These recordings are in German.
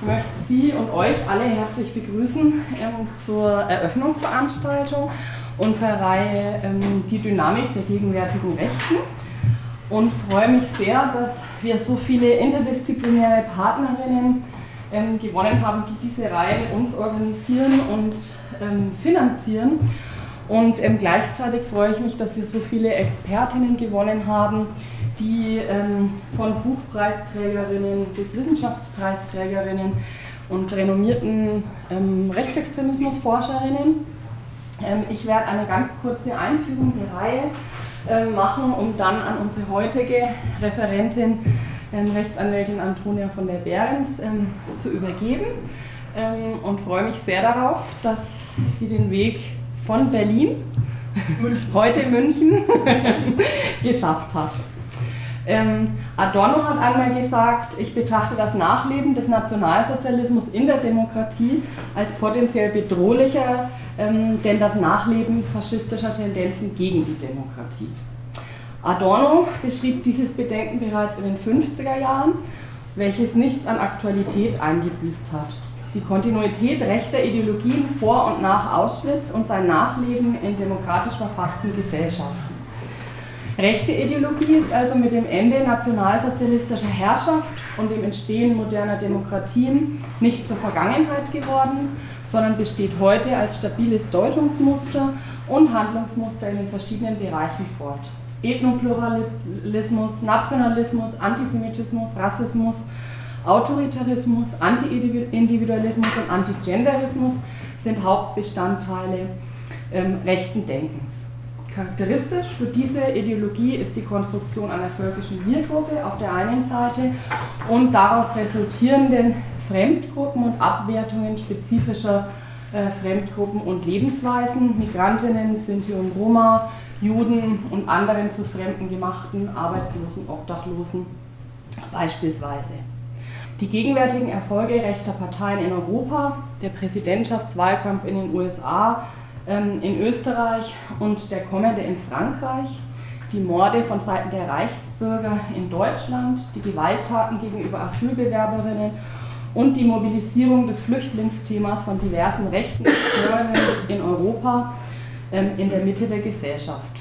Ich möchte Sie und euch alle herzlich begrüßen ähm, zur Eröffnungsveranstaltung unserer Reihe ähm, Die Dynamik der gegenwärtigen Rechten und freue mich sehr, dass wir so viele interdisziplinäre Partnerinnen ähm, gewonnen haben, die diese Reihe mit uns organisieren und finanzieren. Und gleichzeitig freue ich mich, dass wir so viele Expertinnen gewonnen haben, die ähm, von Buchpreisträgerinnen bis Wissenschaftspreisträgerinnen und renommierten ähm, Rechtsextremismusforscherinnen. Ähm, ich werde eine ganz kurze Einführung der Reihe äh, machen, um dann an unsere heutige Referentin, ähm, Rechtsanwältin Antonia von der Behrens, ähm, zu übergeben ähm, und freue mich sehr darauf, dass sie den Weg von Berlin, heute München, geschafft hat. Ähm, Adorno hat einmal gesagt, ich betrachte das Nachleben des Nationalsozialismus in der Demokratie als potenziell bedrohlicher, ähm, denn das Nachleben faschistischer Tendenzen gegen die Demokratie. Adorno beschrieb dieses Bedenken bereits in den 50er Jahren, welches nichts an Aktualität eingebüßt hat. Die Kontinuität rechter Ideologien vor und nach Auschwitz und sein Nachleben in demokratisch verfassten Gesellschaften. Rechte Ideologie ist also mit dem Ende nationalsozialistischer Herrschaft und dem Entstehen moderner Demokratien nicht zur Vergangenheit geworden, sondern besteht heute als stabiles Deutungsmuster und Handlungsmuster in den verschiedenen Bereichen fort. Ethnopluralismus, Nationalismus, Antisemitismus, Rassismus, Autoritarismus, Anti-Individualismus und Antigenderismus sind Hauptbestandteile ähm, rechten Denkens. Charakteristisch für diese Ideologie ist die Konstruktion einer völkischen Wir-Gruppe auf der einen Seite und daraus resultierenden Fremdgruppen und Abwertungen spezifischer äh, Fremdgruppen und Lebensweisen, Migrantinnen, Sinti und Roma, Juden und anderen zu Fremden gemachten, Arbeitslosen, Obdachlosen beispielsweise. Die gegenwärtigen Erfolge rechter Parteien in Europa, der Präsidentschaftswahlkampf in den USA, in Österreich und der kommende in Frankreich, die Morde von Seiten der Reichsbürger in Deutschland, die Gewalttaten gegenüber Asylbewerberinnen und die Mobilisierung des Flüchtlingsthemas von diversen rechten Akteuren in Europa ähm, in der Mitte der Gesellschaft.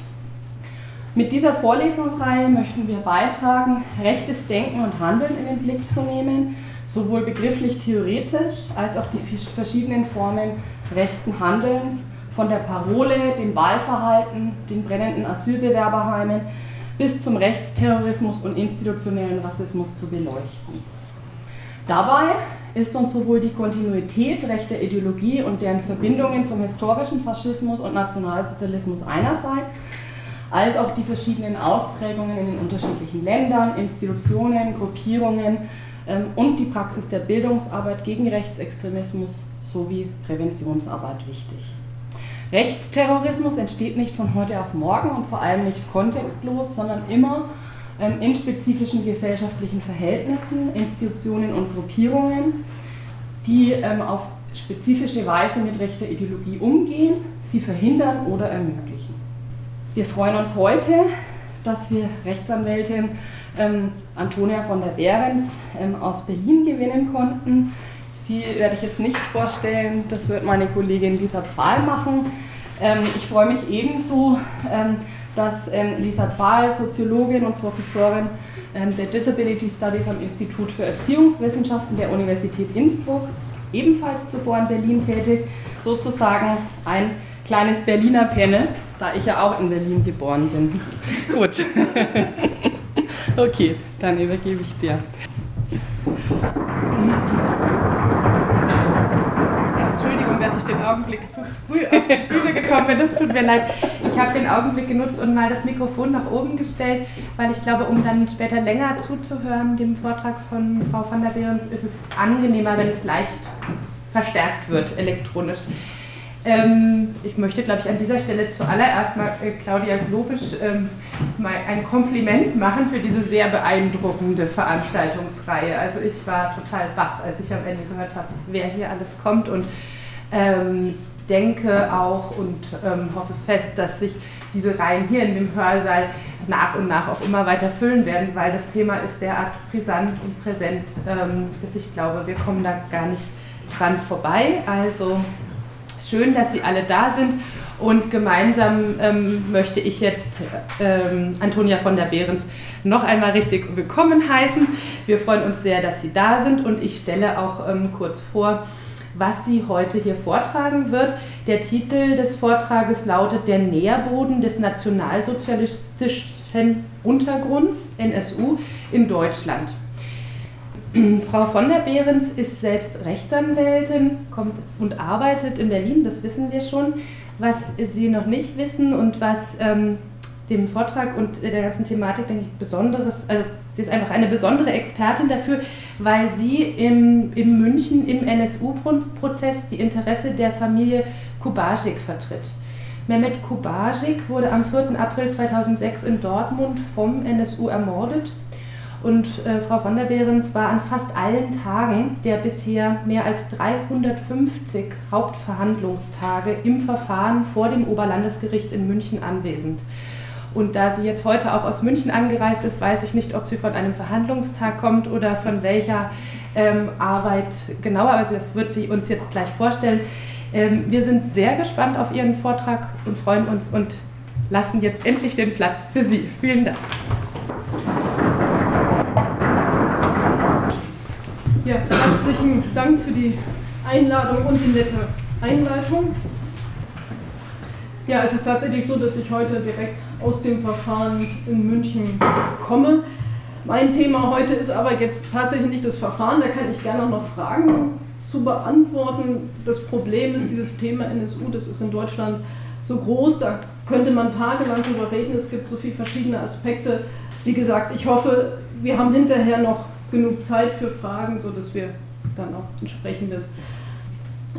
Mit dieser Vorlesungsreihe möchten wir beitragen, rechtes Denken und Handeln in den Blick zu nehmen, sowohl begrifflich theoretisch als auch die verschiedenen Formen rechten Handelns von der Parole, dem Wahlverhalten, den brennenden Asylbewerberheimen bis zum Rechtsterrorismus und institutionellen Rassismus zu beleuchten. Dabei ist uns sowohl die Kontinuität rechter Ideologie und deren Verbindungen zum historischen Faschismus und Nationalsozialismus einerseits, als auch die verschiedenen Ausprägungen in den unterschiedlichen Ländern, Institutionen, Gruppierungen ähm, und die Praxis der Bildungsarbeit gegen Rechtsextremismus sowie Präventionsarbeit wichtig. Rechtsterrorismus entsteht nicht von heute auf morgen und vor allem nicht kontextlos, sondern immer ähm, in spezifischen gesellschaftlichen Verhältnissen, Institutionen und Gruppierungen, die ähm, auf spezifische Weise mit rechter Ideologie umgehen, sie verhindern oder ermöglichen. Wir freuen uns heute, dass wir Rechtsanwältin ähm, Antonia von der Behrens aus Berlin gewinnen konnten. Sie werde ich jetzt nicht vorstellen, das wird meine Kollegin Lisa Pfahl machen. Ähm, ich freue mich ebenso, ähm, dass ähm, Lisa Pfahl, Soziologin und Professorin der Disability Studies am Institut für Erziehungswissenschaften der Universität Innsbruck, ebenfalls zuvor in Berlin tätig, sozusagen ein kleines Berliner Panel, da ich ja auch in Berlin geboren bin. Gut. okay, dann übergebe ich dir. Augenblick zu früh auf die Bühne gekommen bin. Das tut mir leid. Ich habe den Augenblick genutzt und mal das Mikrofon nach oben gestellt, weil ich glaube, um dann später länger zuzuhören, dem Vortrag von Frau van der Behrens, ist es angenehmer, wenn es leicht verstärkt wird, elektronisch. Ähm, ich möchte, glaube ich, an dieser Stelle zuallererst mal äh, Claudia Globisch ähm, mal ein Kompliment machen für diese sehr beeindruckende Veranstaltungsreihe. Also ich war total baff, als ich am Ende gehört habe, wer hier alles kommt und ähm, denke auch und ähm, hoffe fest, dass sich diese Reihen hier in dem Hörsaal nach und nach auch immer weiter füllen werden, weil das Thema ist derart brisant und präsent, ähm, dass ich glaube, wir kommen da gar nicht dran vorbei. Also schön, dass Sie alle da sind und gemeinsam ähm, möchte ich jetzt ähm, Antonia von der Behrens noch einmal richtig willkommen heißen. Wir freuen uns sehr, dass Sie da sind und ich stelle auch ähm, kurz vor, was sie heute hier vortragen wird. Der Titel des Vortrages lautet Der Nährboden des nationalsozialistischen Untergrunds, NSU, in Deutschland. Frau von der Behrens ist selbst Rechtsanwältin kommt und arbeitet in Berlin, das wissen wir schon. Was Sie noch nicht wissen und was ähm, dem Vortrag und der ganzen Thematik, denke ich, besonderes, also sie ist einfach eine besondere Expertin dafür, weil sie im, in München im NSU-Prozess die Interesse der Familie Kubasik vertritt. Mehmet Kubasik wurde am 4. April 2006 in Dortmund vom NSU ermordet und äh, Frau von der Behrens war an fast allen Tagen der bisher mehr als 350 Hauptverhandlungstage im Verfahren vor dem Oberlandesgericht in München anwesend. Und da sie jetzt heute auch aus München angereist ist, weiß ich nicht, ob sie von einem Verhandlungstag kommt oder von welcher ähm, Arbeit genauer, aber das wird sie uns jetzt gleich vorstellen. Ähm, wir sind sehr gespannt auf Ihren Vortrag und freuen uns und lassen jetzt endlich den Platz für Sie. Vielen Dank. Ja, herzlichen Dank für die Einladung und die nette Einleitung. Ja, es ist tatsächlich so, dass ich heute direkt aus dem Verfahren in München komme. Mein Thema heute ist aber jetzt tatsächlich nicht das Verfahren, da kann ich gerne noch Fragen zu beantworten. Das Problem ist, dieses Thema NSU, das ist in Deutschland so groß, da könnte man tagelang drüber reden, es gibt so viele verschiedene Aspekte. Wie gesagt, ich hoffe, wir haben hinterher noch genug Zeit für Fragen, sodass wir dann auch entsprechendes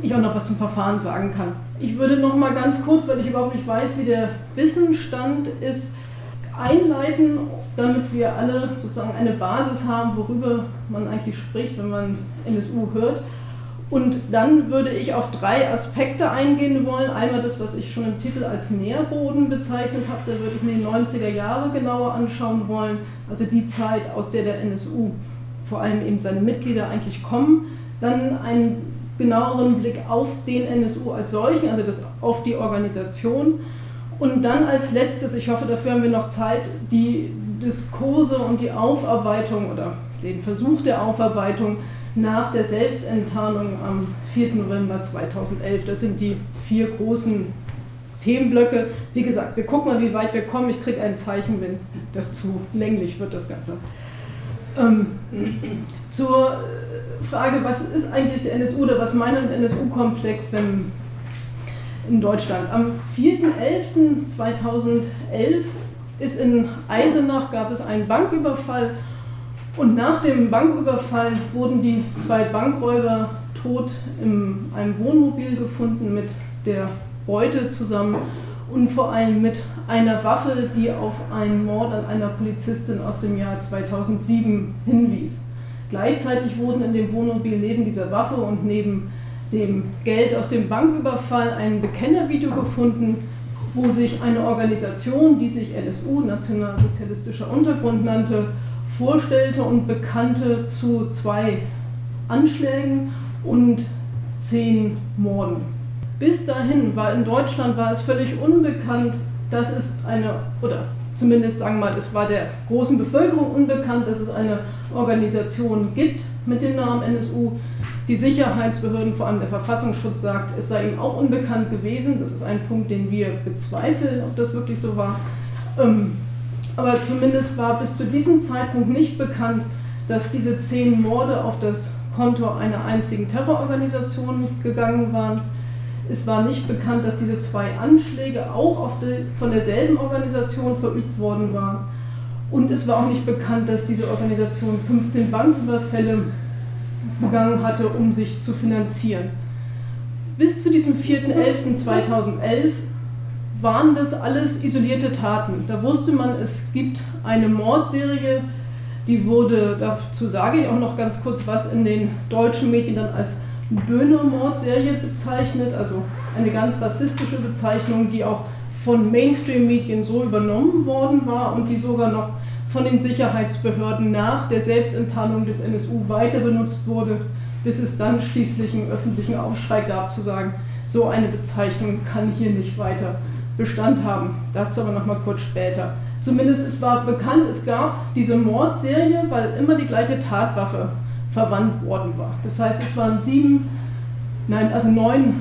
ich auch noch was zum Verfahren sagen kann. Ich würde noch mal ganz kurz, weil ich überhaupt nicht weiß, wie der Wissensstand ist, einleiten, damit wir alle sozusagen eine Basis haben, worüber man eigentlich spricht, wenn man NSU hört. Und dann würde ich auf drei Aspekte eingehen wollen. Einmal das, was ich schon im Titel als Nährboden bezeichnet habe, da würde ich mir die 90er Jahre genauer anschauen wollen, also die Zeit, aus der der NSU vor allem eben seine Mitglieder eigentlich kommen. Dann einen genaueren Blick auf den NSU als solchen, also das, auf die Organisation. Und dann als letztes, ich hoffe, dafür haben wir noch Zeit, die Diskurse und die Aufarbeitung oder den Versuch der Aufarbeitung nach der Selbstenttarnung am 4. November 2011. Das sind die vier großen Themenblöcke. Wie gesagt, wir gucken mal, wie weit wir kommen. Ich kriege ein Zeichen, wenn das zu länglich wird, das Ganze. Ähm, zur Frage, was ist eigentlich der NSU oder was meint ein NSU-Komplex in Deutschland? Am 4.11.2011 ist in Eisenach gab es einen Banküberfall und nach dem Banküberfall wurden die zwei Bankräuber tot in einem Wohnmobil gefunden mit der Beute zusammen und vor allem mit einer Waffe, die auf einen Mord an einer Polizistin aus dem Jahr 2007 hinwies. Gleichzeitig wurden in dem Wohnmobil neben dieser Waffe und neben dem Geld aus dem Banküberfall ein Bekennervideo gefunden, wo sich eine Organisation, die sich NSU, Nationalsozialistischer Untergrund nannte, vorstellte und bekannte zu zwei Anschlägen und zehn Morden. Bis dahin war in Deutschland war es völlig unbekannt, dass es eine, oder zumindest sagen wir mal, es war der großen Bevölkerung unbekannt, dass es eine Organisation gibt mit dem Namen NSU. Die Sicherheitsbehörden, vor allem der Verfassungsschutz, sagt, es sei ihm auch unbekannt gewesen. Das ist ein Punkt, den wir bezweifeln, ob das wirklich so war. Ähm, aber zumindest war bis zu diesem Zeitpunkt nicht bekannt, dass diese zehn Morde auf das Konto einer einzigen Terrororganisation gegangen waren. Es war nicht bekannt, dass diese zwei Anschläge auch die, von derselben Organisation verübt worden waren. Und es war auch nicht bekannt, dass diese Organisation 15 Banküberfälle begangen hatte, um sich zu finanzieren. Bis zu diesem 4.11.2011 waren das alles isolierte Taten. Da wusste man, es gibt eine Mordserie, die wurde, dazu sage ich auch noch ganz kurz was, in den deutschen Medien dann als Böhne-Mordserie bezeichnet, also eine ganz rassistische Bezeichnung, die auch von Mainstream-Medien so übernommen worden war und die sogar noch von den Sicherheitsbehörden nach der Selbstenttarnung des NSU weiter benutzt wurde, bis es dann schließlich einen öffentlichen Aufschrei gab, zu sagen, so eine Bezeichnung kann hier nicht weiter Bestand haben. Dazu aber nochmal kurz später. Zumindest es war bekannt, es gab diese Mordserie, weil immer die gleiche Tatwaffe verwandt worden war. Das heißt, es waren sieben, nein, also neun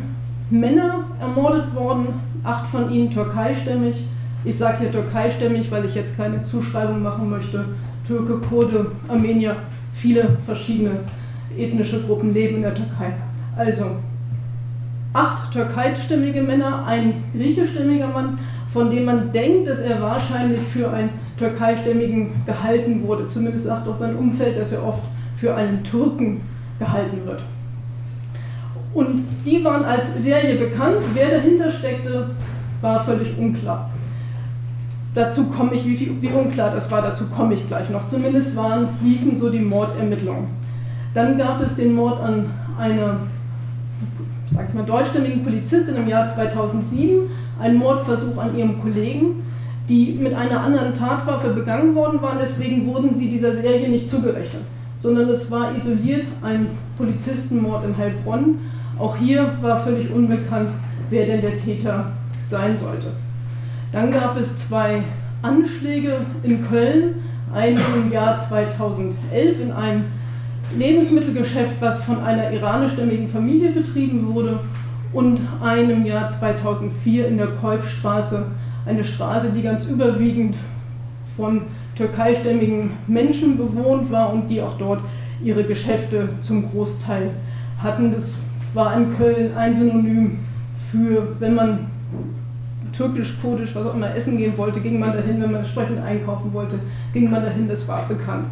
Männer ermordet worden, acht von ihnen türkeistämmig. Ich sage hier türkeistämmig, weil ich jetzt keine Zuschreibung machen möchte. Türke, Kurde, Armenier, viele verschiedene ethnische Gruppen leben in der Türkei. Also acht türkeistämmige Männer, ein griechischstämmiger Mann, von dem man denkt, dass er wahrscheinlich für einen türkeistämmigen gehalten wurde. Zumindest sagt auch sein Umfeld, dass er oft für einen Türken gehalten wird. Und die waren als Serie bekannt. Wer dahinter steckte, war völlig unklar. Dazu komme ich, wie, wie unklar das war, dazu komme ich gleich noch. Zumindest waren, liefen so die Mordermittlungen. Dann gab es den Mord an einer, sag ich mal, deutschstämmigen Polizistin im Jahr 2007, einen Mordversuch an ihrem Kollegen, die mit einer anderen Tatwaffe begangen worden waren. Deswegen wurden sie dieser Serie nicht zugerechnet, sondern es war isoliert ein Polizistenmord in Heilbronn. Auch hier war völlig unbekannt, wer denn der Täter sein sollte. Dann gab es zwei Anschläge in Köln, einen im Jahr 2011 in einem Lebensmittelgeschäft, was von einer iranischstämmigen Familie betrieben wurde, und einen im Jahr 2004 in der Kolbstraße, eine Straße, die ganz überwiegend von türkeistämmigen Menschen bewohnt war und die auch dort ihre Geschäfte zum Großteil hatten. Das war in Köln ein Synonym für, wenn man türkisch, kurdisch, was auch immer essen gehen wollte, ging man dahin, wenn man entsprechend einkaufen wollte, ging man dahin, das war bekannt.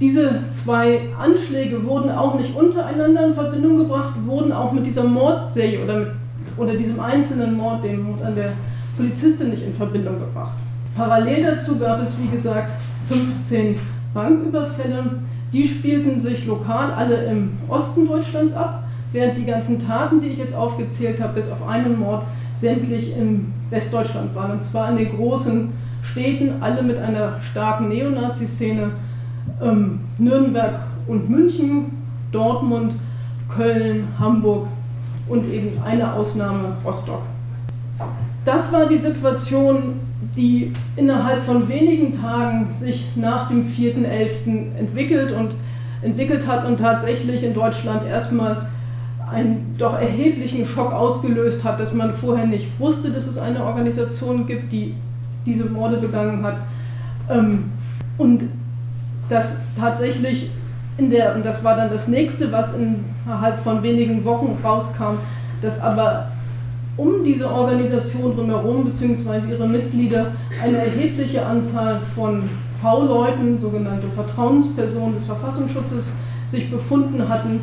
Diese zwei Anschläge wurden auch nicht untereinander in Verbindung gebracht, wurden auch mit dieser Mordserie oder, oder diesem einzelnen Mord, dem Mord an der Polizistin, nicht in Verbindung gebracht. Parallel dazu gab es, wie gesagt, 15 Banküberfälle. Die spielten sich lokal alle im Osten Deutschlands ab, während die ganzen Taten, die ich jetzt aufgezählt habe, bis auf einen Mord, sämtlich in Westdeutschland waren. Und zwar in den großen Städten, alle mit einer starken Neonazi-Szene ähm, Nürnberg und München, Dortmund, Köln, Hamburg und eben eine Ausnahme Rostock. Das war die Situation, die innerhalb von wenigen Tagen sich nach dem 4.11. entwickelt und entwickelt hat und tatsächlich in Deutschland erstmal einen doch erheblichen Schock ausgelöst hat, dass man vorher nicht wusste, dass es eine Organisation gibt, die diese Morde begangen hat. Ähm, und dass tatsächlich in der, und das war dann das nächste, was innerhalb von wenigen Wochen rauskam, dass aber um diese Organisation drumherum bzw. ihre Mitglieder eine erhebliche Anzahl von V-Leuten, sogenannte Vertrauenspersonen des Verfassungsschutzes, sich befunden hatten.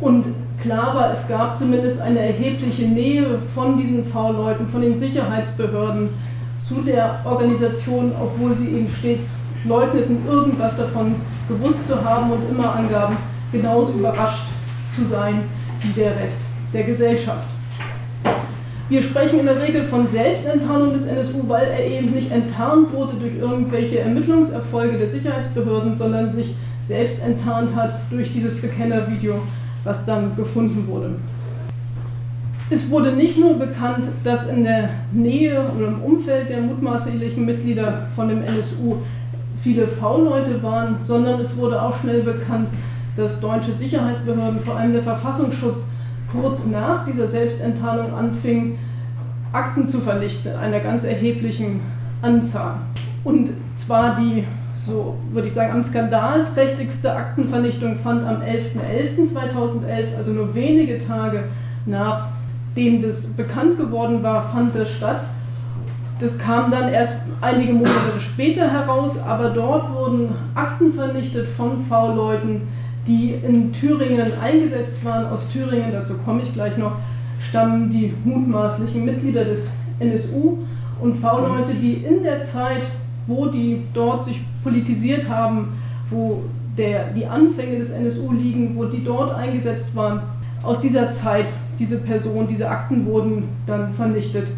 Und klar war, es gab zumindest eine erhebliche Nähe von diesen V-Leuten, von den Sicherheitsbehörden zu der Organisation, obwohl sie eben stets leugneten, irgendwas davon gewusst zu haben und immer angaben, genauso überrascht zu sein wie der Rest der Gesellschaft. Wir sprechen in der Regel von Selbstenttarnung des NSU, weil er eben nicht enttarnt wurde durch irgendwelche Ermittlungserfolge der Sicherheitsbehörden, sondern sich selbst enttarnt hat durch dieses Bekennervideo, was dann gefunden wurde. Es wurde nicht nur bekannt, dass in der Nähe oder im Umfeld der mutmaßlichen Mitglieder von dem NSU viele V-Leute waren, sondern es wurde auch schnell bekannt, dass deutsche Sicherheitsbehörden, vor allem der Verfassungsschutz, kurz nach dieser Selbstenttarnung anfingen, Akten zu vernichten in einer ganz erheblichen Anzahl. Und zwar die, so würde ich sagen, am skandalträchtigste Aktenvernichtung fand am 11.11.2011, also nur wenige Tage nachdem das bekannt geworden war, fand das statt. Das kam dann erst einige Monate später heraus, aber dort wurden Akten vernichtet von V-Leuten, die in Thüringen eingesetzt waren. Aus Thüringen, dazu komme ich gleich noch, stammen die mutmaßlichen Mitglieder des NSU und V-Leute, die in der Zeit, wo die dort sich politisiert haben, wo der, die Anfänge des NSU liegen, wo die dort eingesetzt waren, aus dieser Zeit, diese Person, diese Akten wurden dann vernichtet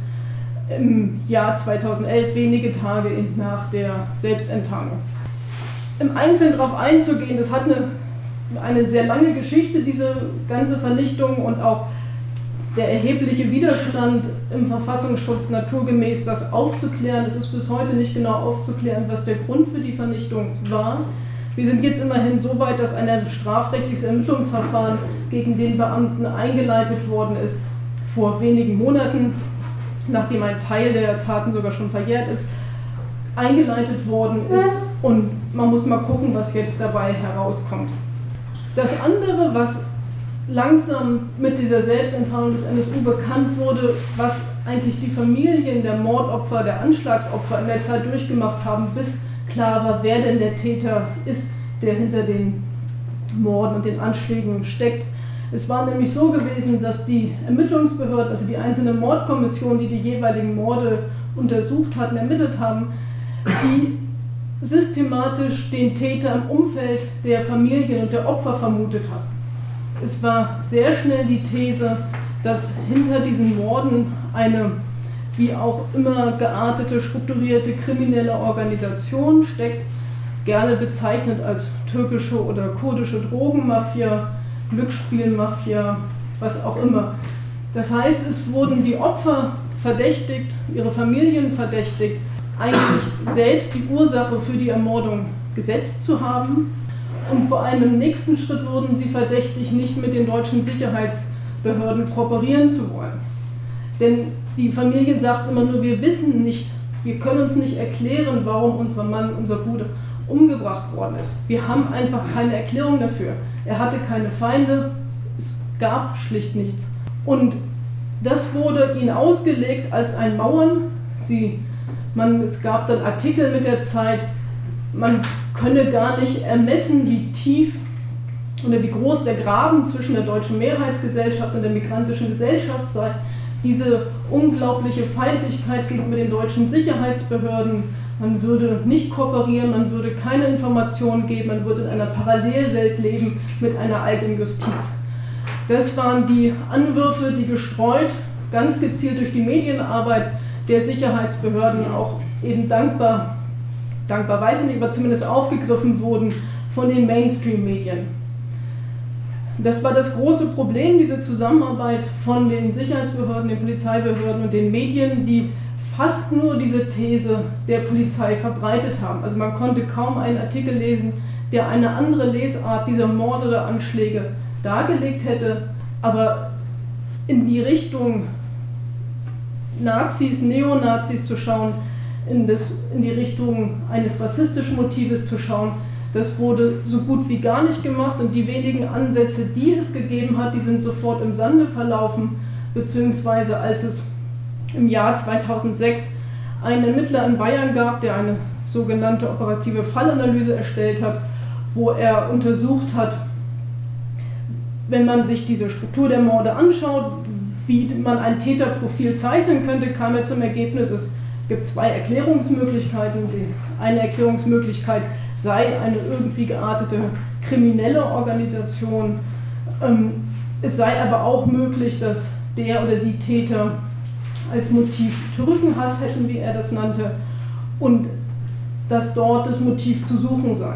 im Jahr 2011, wenige Tage nach der Selbstenttarnung. Im Einzelnen darauf einzugehen, das hat eine, eine sehr lange Geschichte, diese ganze Vernichtung und auch der erhebliche Widerstand im Verfassungsschutz naturgemäß das aufzuklären. Es ist bis heute nicht genau aufzuklären, was der Grund für die Vernichtung war. Wir sind jetzt immerhin so weit, dass ein strafrechtliches Ermittlungsverfahren gegen den Beamten eingeleitet worden ist vor wenigen Monaten, nachdem ein Teil der Taten sogar schon verjährt ist, eingeleitet worden ist. Und man muss mal gucken, was jetzt dabei herauskommt. Das andere, was langsam mit dieser Selbstenttarnung des NSU bekannt wurde, was eigentlich die Familien der Mordopfer, der Anschlagsopfer in der Zeit durchgemacht haben, bis klar war, wer denn der Täter ist, der hinter den Morden und den Anschlägen steckt. Es war nämlich so gewesen, dass die Ermittlungsbehörden, also die einzelnen Mordkommissionen, die die jeweiligen Morde untersucht hatten, ermittelt haben, die systematisch den Täter im Umfeld der Familien und der Opfer vermutet haben. Es war sehr schnell die These, dass hinter diesen Morden eine wie auch immer geartete, strukturierte kriminelle Organisation steckt, gerne bezeichnet als türkische oder kurdische Drogenmafia, Glücksspielmafia, was auch immer. Das heißt, es wurden die Opfer verdächtigt, ihre Familien verdächtigt, eigentlich selbst die Ursache für die Ermordung gesetzt zu haben und vor allem im nächsten Schritt wurden sie verdächtig, nicht mit den deutschen Sicherheitsbehörden kooperieren zu wollen. Denn die Familien sagten immer nur, wir wissen nicht, wir können uns nicht erklären, warum unser Mann, unser Bruder umgebracht worden ist. Wir haben einfach keine Erklärung dafür. Er hatte keine Feinde, es gab schlicht nichts. Und das wurde ihnen ausgelegt als ein Mauern. Sie, man, es gab dann Artikel mit der Zeit, man könne gar nicht ermessen, wie tief oder wie groß der Graben zwischen der deutschen Mehrheitsgesellschaft und der migrantischen Gesellschaft sei. Diese unglaubliche Feindlichkeit gegenüber den deutschen Sicherheitsbehörden, man würde nicht kooperieren, man würde keine Informationen geben, man würde in einer Parallelwelt leben mit einer eigenen Justiz. Das waren die Anwürfe, die gestreut, ganz gezielt durch die Medienarbeit der Sicherheitsbehörden auch eben dankbar dankbar weiß ich nicht, aber zumindest aufgegriffen wurden von den Mainstream-Medien. Das war das große Problem, diese Zusammenarbeit von den Sicherheitsbehörden, den Polizeibehörden und den Medien, die fast nur diese These der Polizei verbreitet haben. Also man konnte kaum einen Artikel lesen, der eine andere Lesart dieser Morde oder Anschläge dargelegt hätte, aber in die Richtung Nazis, Neonazis zu schauen, in, das, in die Richtung eines rassistischen Motives zu schauen. Das wurde so gut wie gar nicht gemacht und die wenigen Ansätze, die es gegeben hat, die sind sofort im Sande verlaufen, beziehungsweise als es im Jahr 2006 einen Ermittler in Bayern gab, der eine sogenannte operative Fallanalyse erstellt hat, wo er untersucht hat, wenn man sich diese Struktur der Morde anschaut, wie man ein Täterprofil zeichnen könnte, kam er zum Ergebnis, es gibt zwei Erklärungsmöglichkeiten. Die eine Erklärungsmöglichkeit sei eine irgendwie geartete kriminelle Organisation. Ähm, es sei aber auch möglich, dass der oder die Täter als Motiv Türkenhass hätten, wie er das nannte, und dass dort das Motiv zu suchen sei.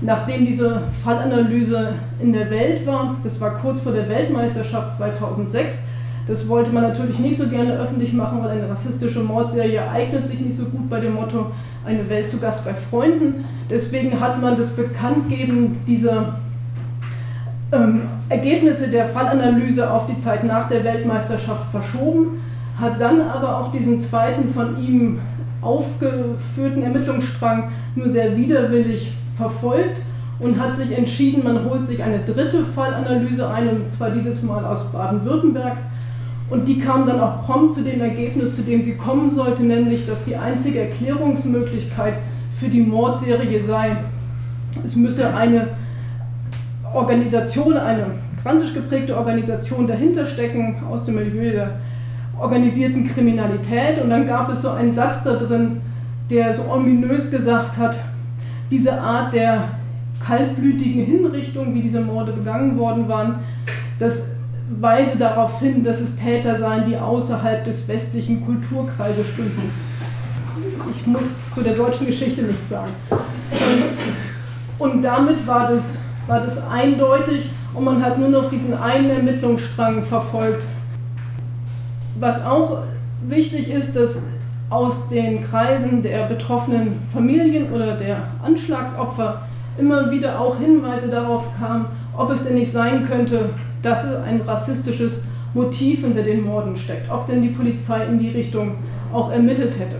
Nachdem diese Fallanalyse in der Welt war, das war kurz vor der Weltmeisterschaft 2006, das wollte man natürlich nicht so gerne öffentlich machen, weil eine rassistische Mordserie eignet sich nicht so gut bei dem Motto eine Welt zu Gast bei Freunden. Deswegen hat man das Bekanntgeben dieser ähm, Ergebnisse der Fallanalyse auf die Zeit nach der Weltmeisterschaft verschoben, hat dann aber auch diesen zweiten von ihm aufgeführten Ermittlungsstrang nur sehr widerwillig verfolgt und hat sich entschieden, man holt sich eine dritte Fallanalyse ein, und zwar dieses Mal aus Baden-Württemberg und die kam dann auch prompt zu dem Ergebnis, zu dem sie kommen sollte, nämlich, dass die einzige Erklärungsmöglichkeit für die Mordserie sei, es müsse eine Organisation, eine quantisch geprägte Organisation dahinter stecken, aus dem Milieu der organisierten Kriminalität. Und dann gab es so einen Satz da drin, der so ominös gesagt hat, diese Art der kaltblütigen Hinrichtung, wie diese Morde begangen worden waren, das weise darauf hin, dass es Täter seien, die außerhalb des westlichen Kulturkreises stünden. Ich muss zu der deutschen Geschichte nichts sagen. Und damit war das, war das eindeutig und man hat nur noch diesen einen Ermittlungsstrang verfolgt. Was auch wichtig ist, dass aus den Kreisen der betroffenen Familien oder der Anschlagsopfer immer wieder auch Hinweise darauf kamen, ob es denn nicht sein könnte, dass ein rassistisches Motiv hinter den Morden steckt, ob denn die Polizei in die Richtung auch ermittelt hätte.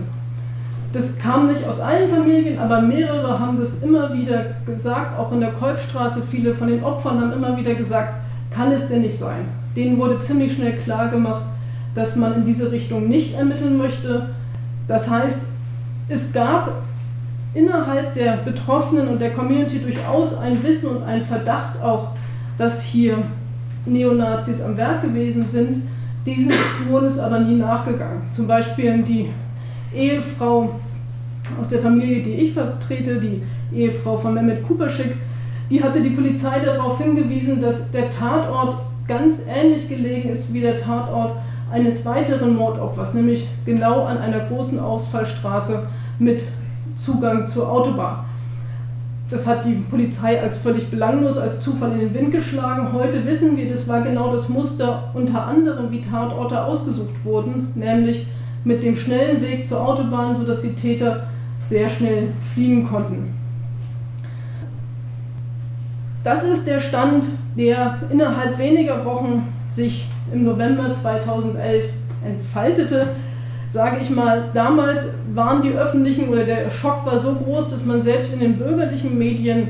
Das kam nicht aus allen Familien, aber mehrere haben das immer wieder gesagt, auch in der Kolbstraße. Viele von den Opfern haben immer wieder gesagt, kann es denn nicht sein? Denen wurde ziemlich schnell klar gemacht, dass man in diese Richtung nicht ermitteln möchte. Das heißt, es gab innerhalb der Betroffenen und der Community durchaus ein Wissen und ein Verdacht auch, dass hier Neonazis am Werk gewesen sind. Diesen Spuren ist aber nie nachgegangen. Zum Beispiel die Ehefrau aus der Familie, die ich vertrete, die Ehefrau von Mehmet Kupaschik, die hatte die Polizei darauf hingewiesen, dass der Tatort ganz ähnlich gelegen ist wie der Tatort eines weiteren Mordopfers, nämlich genau an einer großen Ausfallstraße mit Zugang zur Autobahn. Das hat die Polizei als völlig belanglos, als Zufall in den Wind geschlagen. Heute wissen wir, das war genau das Muster, unter anderem wie Tatorte ausgesucht wurden, nämlich mit dem schnellen Weg zur Autobahn, sodass die Täter sehr schnell fliehen konnten. Das ist der Stand, der innerhalb weniger Wochen sich im November 2011 entfaltete. Sage ich mal, damals waren die öffentlichen oder der Schock war so groß, dass man selbst in den bürgerlichen Medien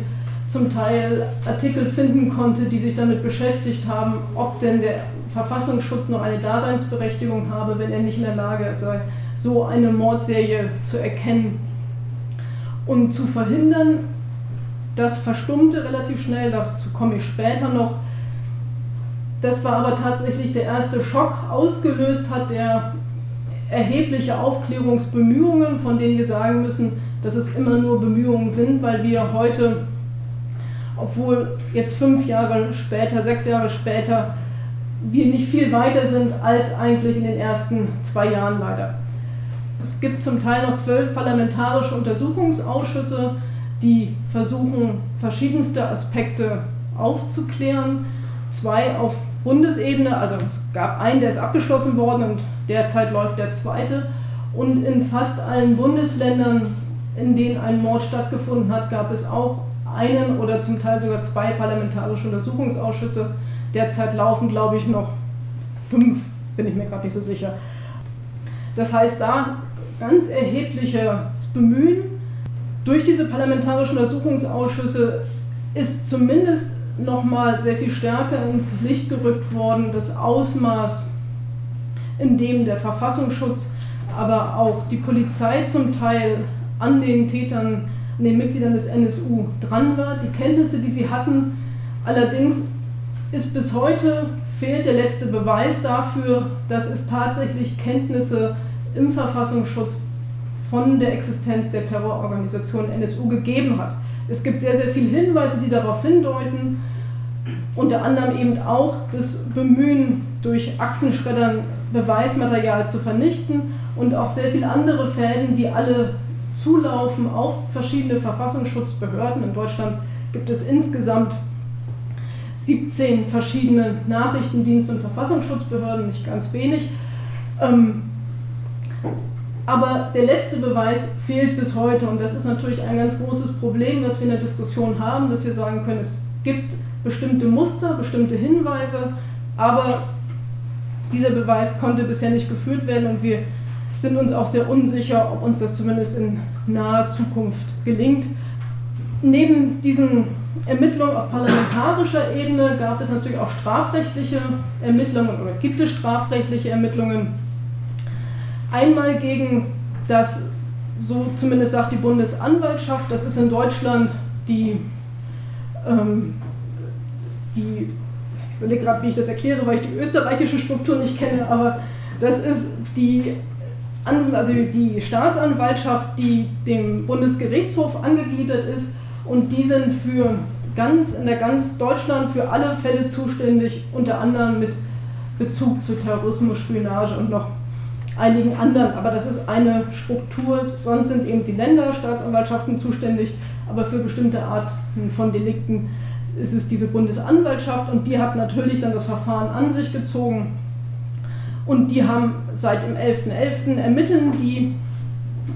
zum Teil Artikel finden konnte, die sich damit beschäftigt haben, ob denn der Verfassungsschutz noch eine Daseinsberechtigung habe, wenn er nicht in der Lage sei, so eine Mordserie zu erkennen und zu verhindern. Das verstummte relativ schnell, dazu komme ich später noch. Das war aber tatsächlich der erste Schock, ausgelöst hat der erhebliche Aufklärungsbemühungen, von denen wir sagen müssen, dass es immer nur Bemühungen sind, weil wir heute, obwohl jetzt fünf Jahre später, sechs Jahre später, wir nicht viel weiter sind als eigentlich in den ersten zwei Jahren leider. Es gibt zum Teil noch zwölf parlamentarische Untersuchungsausschüsse, die versuchen, verschiedenste Aspekte aufzuklären. Zwei auf Bundesebene, also es gab einen, der ist abgeschlossen worden und derzeit läuft der zweite. Und in fast allen Bundesländern, in denen ein Mord stattgefunden hat, gab es auch einen oder zum Teil sogar zwei parlamentarische Untersuchungsausschüsse. Derzeit laufen, glaube ich, noch fünf, bin ich mir gerade nicht so sicher. Das heißt, da ganz erhebliches Bemühen. Durch diese parlamentarischen Untersuchungsausschüsse ist zumindest nochmal sehr viel stärker ins Licht gerückt worden, das Ausmaß, in dem der Verfassungsschutz, aber auch die Polizei zum Teil an den Tätern, an den Mitgliedern des NSU dran war, die Kenntnisse, die sie hatten. Allerdings ist bis heute fehlt der letzte Beweis dafür, dass es tatsächlich Kenntnisse im Verfassungsschutz von der Existenz der Terrororganisation NSU gegeben hat. Es gibt sehr, sehr viele Hinweise, die darauf hindeuten, unter anderem eben auch das Bemühen, durch Aktenschreddern Beweismaterial zu vernichten und auch sehr viele andere Fäden, die alle zulaufen auf verschiedene Verfassungsschutzbehörden. In Deutschland gibt es insgesamt 17 verschiedene Nachrichtendienst- und Verfassungsschutzbehörden, nicht ganz wenig. Ähm, aber der letzte Beweis fehlt bis heute. Und das ist natürlich ein ganz großes Problem, was wir in der Diskussion haben, dass wir sagen können, es gibt bestimmte Muster, bestimmte Hinweise, aber dieser Beweis konnte bisher nicht geführt werden. Und wir sind uns auch sehr unsicher, ob uns das zumindest in naher Zukunft gelingt. Neben diesen Ermittlungen auf parlamentarischer Ebene gab es natürlich auch strafrechtliche Ermittlungen oder gibt es strafrechtliche Ermittlungen Einmal gegen das, so zumindest sagt die Bundesanwaltschaft, das ist in Deutschland die, ähm, die ich überlege gerade, wie ich das erkläre, weil ich die österreichische Struktur nicht kenne, aber das ist die, also die Staatsanwaltschaft, die dem Bundesgerichtshof angegliedert ist und die sind für ganz, in der ganz Deutschland für alle Fälle zuständig, unter anderem mit Bezug zu Terrorismus, Spionage und noch einigen anderen. Aber das ist eine Struktur, sonst sind eben die Länderstaatsanwaltschaften zuständig, aber für bestimmte Arten von Delikten ist es diese Bundesanwaltschaft und die hat natürlich dann das Verfahren an sich gezogen. Und die haben seit dem 11.11. .11. ermitteln die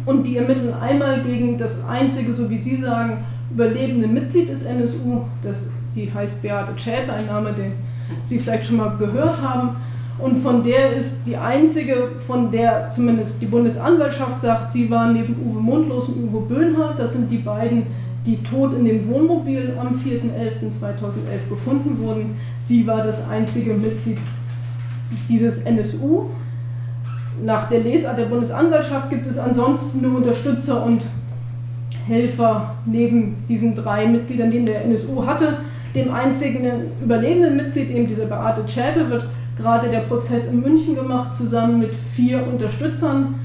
und die ermitteln einmal gegen das einzige, so wie Sie sagen, überlebende Mitglied des NSU, das, die heißt Beate Schäpe, ein Name, den Sie vielleicht schon mal gehört haben. Und von der ist die einzige, von der zumindest die Bundesanwaltschaft sagt, sie war neben Uwe Mundlos und Uwe Böhnhardt, das sind die beiden, die tot in dem Wohnmobil am 4.11.2011 gefunden wurden. Sie war das einzige Mitglied dieses NSU. Nach der Lesart der Bundesanwaltschaft gibt es ansonsten nur Unterstützer und Helfer neben diesen drei Mitgliedern, die der NSU hatte. Dem einzigen überlebenden Mitglied, eben dieser Beate Zschäpe, wird gerade der Prozess in München gemacht, zusammen mit vier Unterstützern.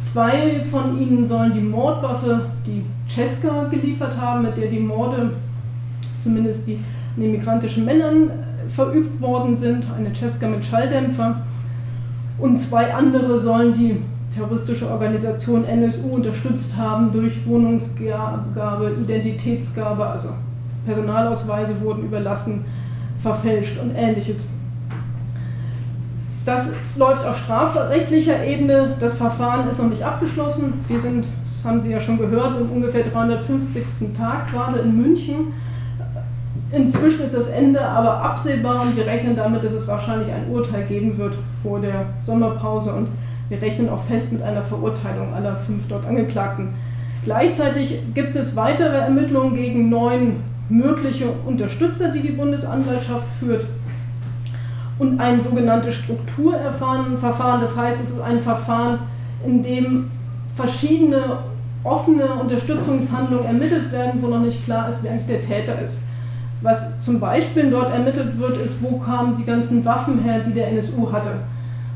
Zwei von ihnen sollen die Mordwaffe, die Cesca, geliefert haben, mit der die Morde, zumindest die an den migrantischen Männern, verübt worden sind. Eine Cesca mit Schalldämpfer. Und zwei andere sollen die terroristische Organisation NSU unterstützt haben durch Wohnungsgabe, Identitätsgabe, also Personalausweise wurden überlassen, verfälscht und ähnliches. Das läuft auf strafrechtlicher Ebene. Das Verfahren ist noch nicht abgeschlossen. Wir sind, das haben Sie ja schon gehört, im ungefähr 350. Tag gerade in München. Inzwischen ist das Ende aber absehbar und wir rechnen damit, dass es wahrscheinlich ein Urteil geben wird vor der Sommerpause und wir rechnen auch fest mit einer Verurteilung aller fünf dort Angeklagten. Gleichzeitig gibt es weitere Ermittlungen gegen neun mögliche Unterstützer, die die Bundesanwaltschaft führt und ein sogenanntes Strukturverfahren. Das heißt, es ist ein Verfahren, in dem verschiedene offene Unterstützungshandlungen ermittelt werden, wo noch nicht klar ist, wer eigentlich der Täter ist. Was zum Beispiel dort ermittelt wird, ist, wo kamen die ganzen Waffen her, die der NSU hatte.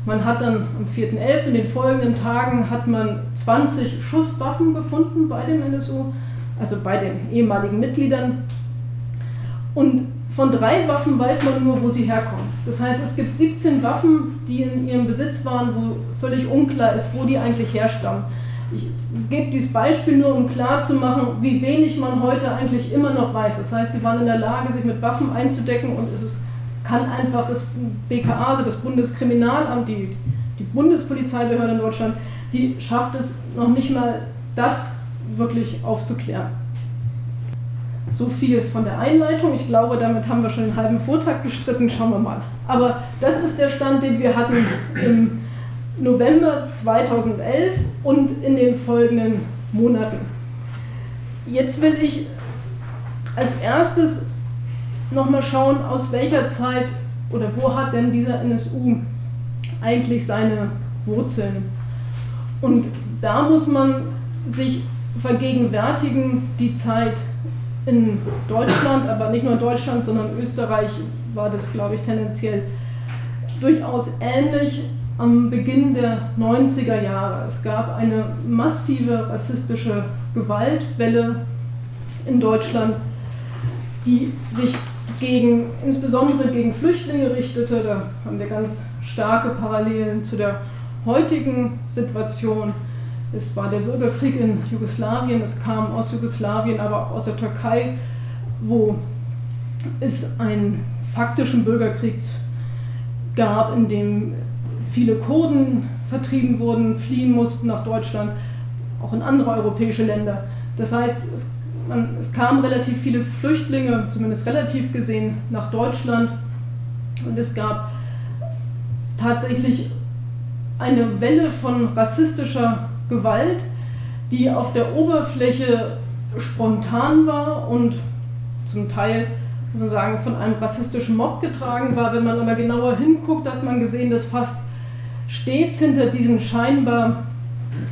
Man hat dann am 4.11. in den folgenden Tagen hat man 20 Schusswaffen gefunden bei dem NSU, also bei den ehemaligen Mitgliedern. Und von drei Waffen weiß man nur, wo sie herkommen. Das heißt, es gibt 17 Waffen, die in ihrem Besitz waren, wo völlig unklar ist, wo die eigentlich herstammen. Ich gebe dieses Beispiel nur, um klarzumachen, wie wenig man heute eigentlich immer noch weiß. Das heißt, sie waren in der Lage, sich mit Waffen einzudecken und es ist, kann einfach das BKA, also das Bundeskriminalamt, die, die Bundespolizeibehörde in Deutschland, die schafft es noch nicht mal, das wirklich aufzuklären. So viel von der Einleitung. Ich glaube, damit haben wir schon den halben Vortrag bestritten. Schauen wir mal. Aber das ist der Stand, den wir hatten im November 2011 und in den folgenden Monaten. Jetzt will ich als erstes nochmal schauen, aus welcher Zeit oder wo hat denn dieser NSU eigentlich seine Wurzeln. Und da muss man sich vergegenwärtigen, die Zeit in Deutschland, aber nicht nur in Deutschland, sondern in Österreich war das, glaube ich, tendenziell durchaus ähnlich am Beginn der 90er Jahre. Es gab eine massive rassistische Gewaltwelle in Deutschland, die sich gegen, insbesondere gegen Flüchtlinge richtete. Da haben wir ganz starke Parallelen zu der heutigen Situation. Es war der Bürgerkrieg in Jugoslawien, es kam aus Jugoslawien, aber auch aus der Türkei, wo es einen faktischen Bürgerkrieg gab, in dem viele Kurden vertrieben wurden, fliehen mussten nach Deutschland, auch in andere europäische Länder. Das heißt, es, man, es kamen relativ viele Flüchtlinge, zumindest relativ gesehen, nach Deutschland und es gab tatsächlich eine Welle von rassistischer Gewalt, die auf der Oberfläche spontan war und zum Teil sozusagen von einem rassistischen Mob getragen war. Wenn man aber genauer hinguckt, hat man gesehen, dass fast stets hinter diesen scheinbar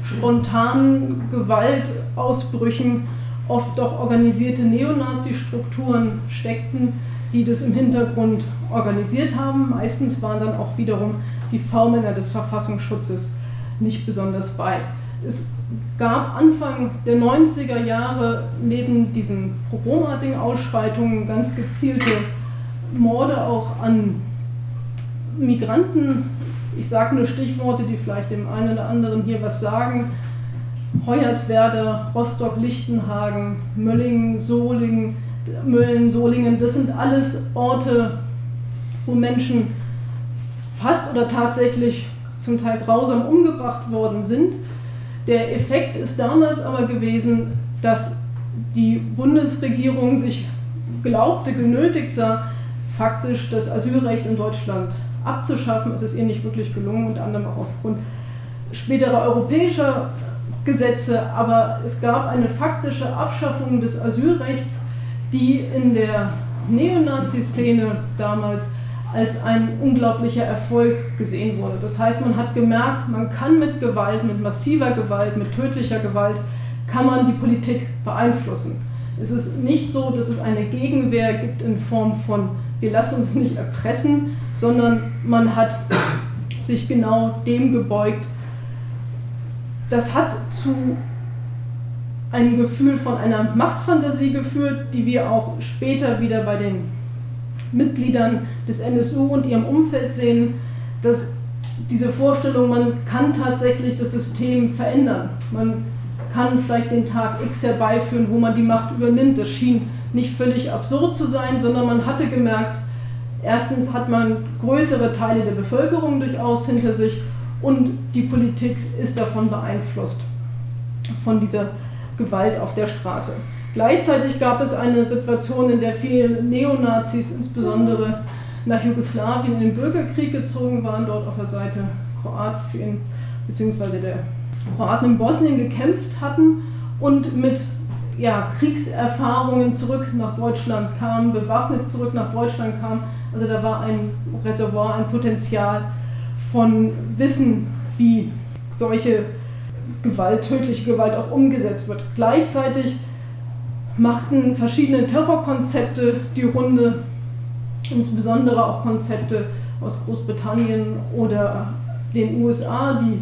spontanen Gewaltausbrüchen oft doch organisierte Neonazi-Strukturen steckten, die das im Hintergrund organisiert haben. Meistens waren dann auch wiederum die V-Männer des Verfassungsschutzes nicht besonders weit. Es gab Anfang der 90er Jahre neben diesen programartigen Ausschreitungen ganz gezielte Morde auch an Migranten, ich sage nur Stichworte, die vielleicht dem einen oder anderen hier was sagen, Hoyerswerda, Rostock, Lichtenhagen, Möllingen, Solingen, Mölln, Solingen, das sind alles Orte, wo Menschen fast oder tatsächlich zum Teil grausam umgebracht worden sind. Der Effekt ist damals aber gewesen, dass die Bundesregierung sich glaubte, genötigt sah, faktisch das Asylrecht in Deutschland abzuschaffen. Es ist ihr nicht wirklich gelungen, unter anderem auch aufgrund späterer europäischer Gesetze, aber es gab eine faktische Abschaffung des Asylrechts, die in der Neonazi-Szene damals als ein unglaublicher Erfolg gesehen wurde. Das heißt, man hat gemerkt, man kann mit Gewalt, mit massiver Gewalt, mit tödlicher Gewalt, kann man die Politik beeinflussen. Es ist nicht so, dass es eine Gegenwehr gibt in Form von, wir lassen uns nicht erpressen, sondern man hat sich genau dem gebeugt, das hat zu einem Gefühl von einer Machtfantasie geführt, die wir auch später wieder bei den Mitgliedern des NSU und ihrem Umfeld sehen, dass diese Vorstellung, man kann tatsächlich das System verändern. Man kann vielleicht den Tag X herbeiführen, wo man die Macht übernimmt. Das schien nicht völlig absurd zu sein, sondern man hatte gemerkt, erstens hat man größere Teile der Bevölkerung durchaus hinter sich und die Politik ist davon beeinflusst, von dieser Gewalt auf der Straße. Gleichzeitig gab es eine Situation, in der viele Neonazis, insbesondere nach Jugoslawien, in den Bürgerkrieg gezogen waren, dort auf der Seite Kroatien bzw. der Kroaten in Bosnien gekämpft hatten und mit ja, Kriegserfahrungen zurück nach Deutschland kamen, bewaffnet zurück nach Deutschland kamen. Also da war ein Reservoir, ein Potenzial von Wissen, wie solche Gewalt, tödliche Gewalt auch umgesetzt wird. Gleichzeitig machten verschiedene Terrorkonzepte die Runde, insbesondere auch Konzepte aus Großbritannien oder den USA, die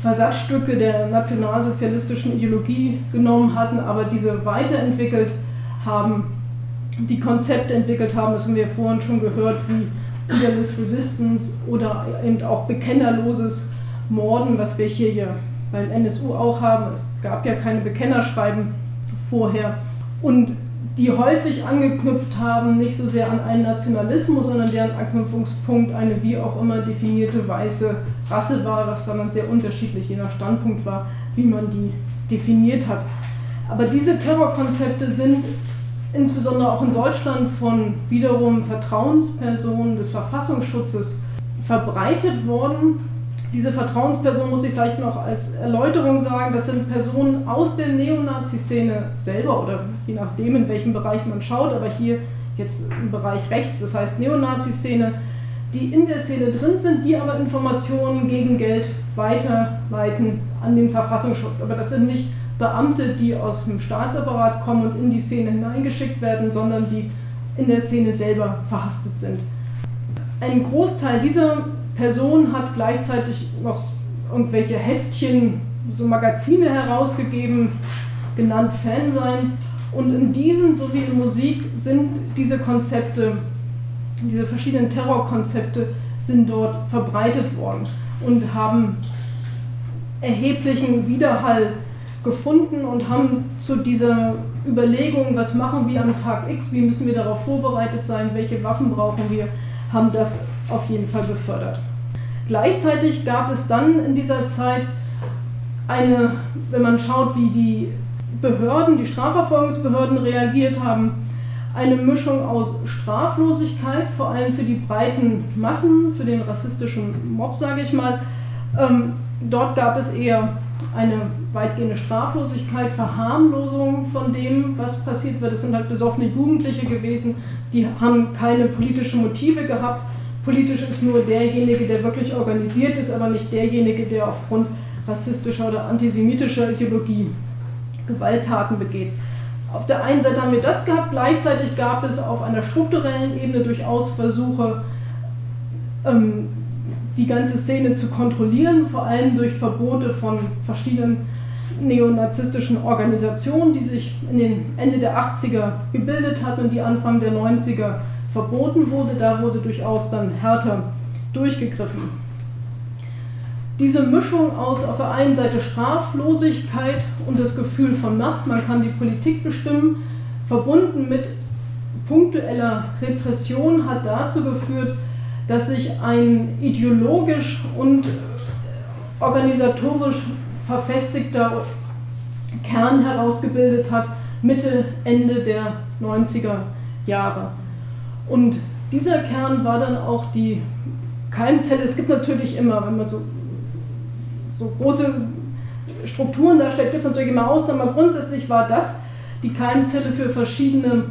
Versatzstücke der nationalsozialistischen Ideologie genommen hatten, aber diese weiterentwickelt haben, die Konzepte entwickelt haben, das haben wir vorhin schon gehört, wie Leaderless Resistance oder eben auch bekennerloses Morden, was wir hier ja beim NSU auch haben. Es gab ja keine Bekennerschreiben vorher. Und die häufig angeknüpft haben, nicht so sehr an einen Nationalismus, sondern deren Anknüpfungspunkt eine wie auch immer definierte weiße Rasse war, was dann sehr unterschiedlich je nach Standpunkt war, wie man die definiert hat. Aber diese Terrorkonzepte sind insbesondere auch in Deutschland von wiederum Vertrauenspersonen des Verfassungsschutzes verbreitet worden. Diese Vertrauensperson muss ich vielleicht noch als Erläuterung sagen, das sind Personen aus der Neonazi-Szene selber oder je nachdem, in welchem Bereich man schaut, aber hier jetzt im Bereich rechts, das heißt Neonazi-Szene, die in der Szene drin sind, die aber Informationen gegen Geld weiterleiten an den Verfassungsschutz. Aber das sind nicht Beamte, die aus dem Staatsapparat kommen und in die Szene hineingeschickt werden, sondern die in der Szene selber verhaftet sind. Ein Großteil dieser Personen hat gleichzeitig noch irgendwelche Heftchen, so Magazine herausgegeben, genannt Fanseins. Und in diesen sowie in Musik sind diese Konzepte, diese verschiedenen Terrorkonzepte sind dort verbreitet worden und haben erheblichen Widerhall gefunden und haben zu dieser Überlegung, was machen wir am Tag X, wie müssen wir darauf vorbereitet sein, welche Waffen brauchen wir, haben das auf jeden Fall befördert. Gleichzeitig gab es dann in dieser Zeit eine, wenn man schaut, wie die Behörden, die Strafverfolgungsbehörden reagiert haben, eine Mischung aus Straflosigkeit, vor allem für die breiten Massen, für den rassistischen Mob, sage ich mal. Ähm, dort gab es eher eine weitgehende Straflosigkeit, Verharmlosung von dem, was passiert wird. Es sind halt besoffene Jugendliche gewesen, die haben keine politischen Motive gehabt. Politisch ist nur derjenige, der wirklich organisiert ist, aber nicht derjenige, der aufgrund rassistischer oder antisemitischer Ideologie Gewalttaten begeht. Auf der einen Seite haben wir das gehabt, gleichzeitig gab es auf einer strukturellen Ebene durchaus Versuche, ähm, die ganze Szene zu kontrollieren, vor allem durch Verbote von verschiedenen neonazistischen Organisationen, die sich in den Ende der 80er gebildet hatten und die Anfang der 90er verboten wurde, da wurde durchaus dann härter durchgegriffen. Diese Mischung aus auf der einen Seite Straflosigkeit und das Gefühl von Macht, man kann die Politik bestimmen, verbunden mit punktueller Repression hat dazu geführt, dass sich ein ideologisch und organisatorisch verfestigter Kern herausgebildet hat, Mitte, Ende der 90er Jahre. Und dieser Kern war dann auch die Keimzelle. Es gibt natürlich immer, wenn man so, so große Strukturen darstellt, gibt es natürlich immer Ausnahmen, aber grundsätzlich war das die Keimzelle für verschiedene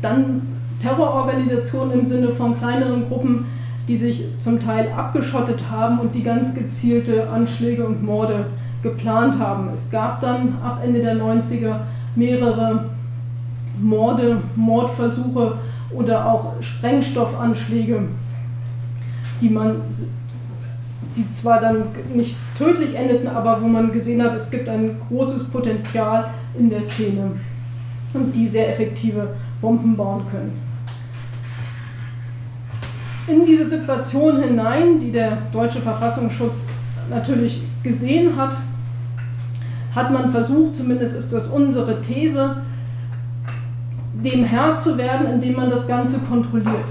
dann Terrororganisationen im Sinne von kleineren Gruppen, die sich zum Teil abgeschottet haben und die ganz gezielte Anschläge und Morde geplant haben. Es gab dann ab Ende der 90er mehrere Morde, Mordversuche oder auch Sprengstoffanschläge, die man die zwar dann nicht tödlich endeten, aber wo man gesehen hat, es gibt ein großes Potenzial in der Szene und die sehr effektive Bomben bauen können. In diese Situation hinein, die der deutsche Verfassungsschutz natürlich gesehen hat, hat man versucht, zumindest ist das unsere These, dem Herr zu werden, indem man das Ganze kontrolliert.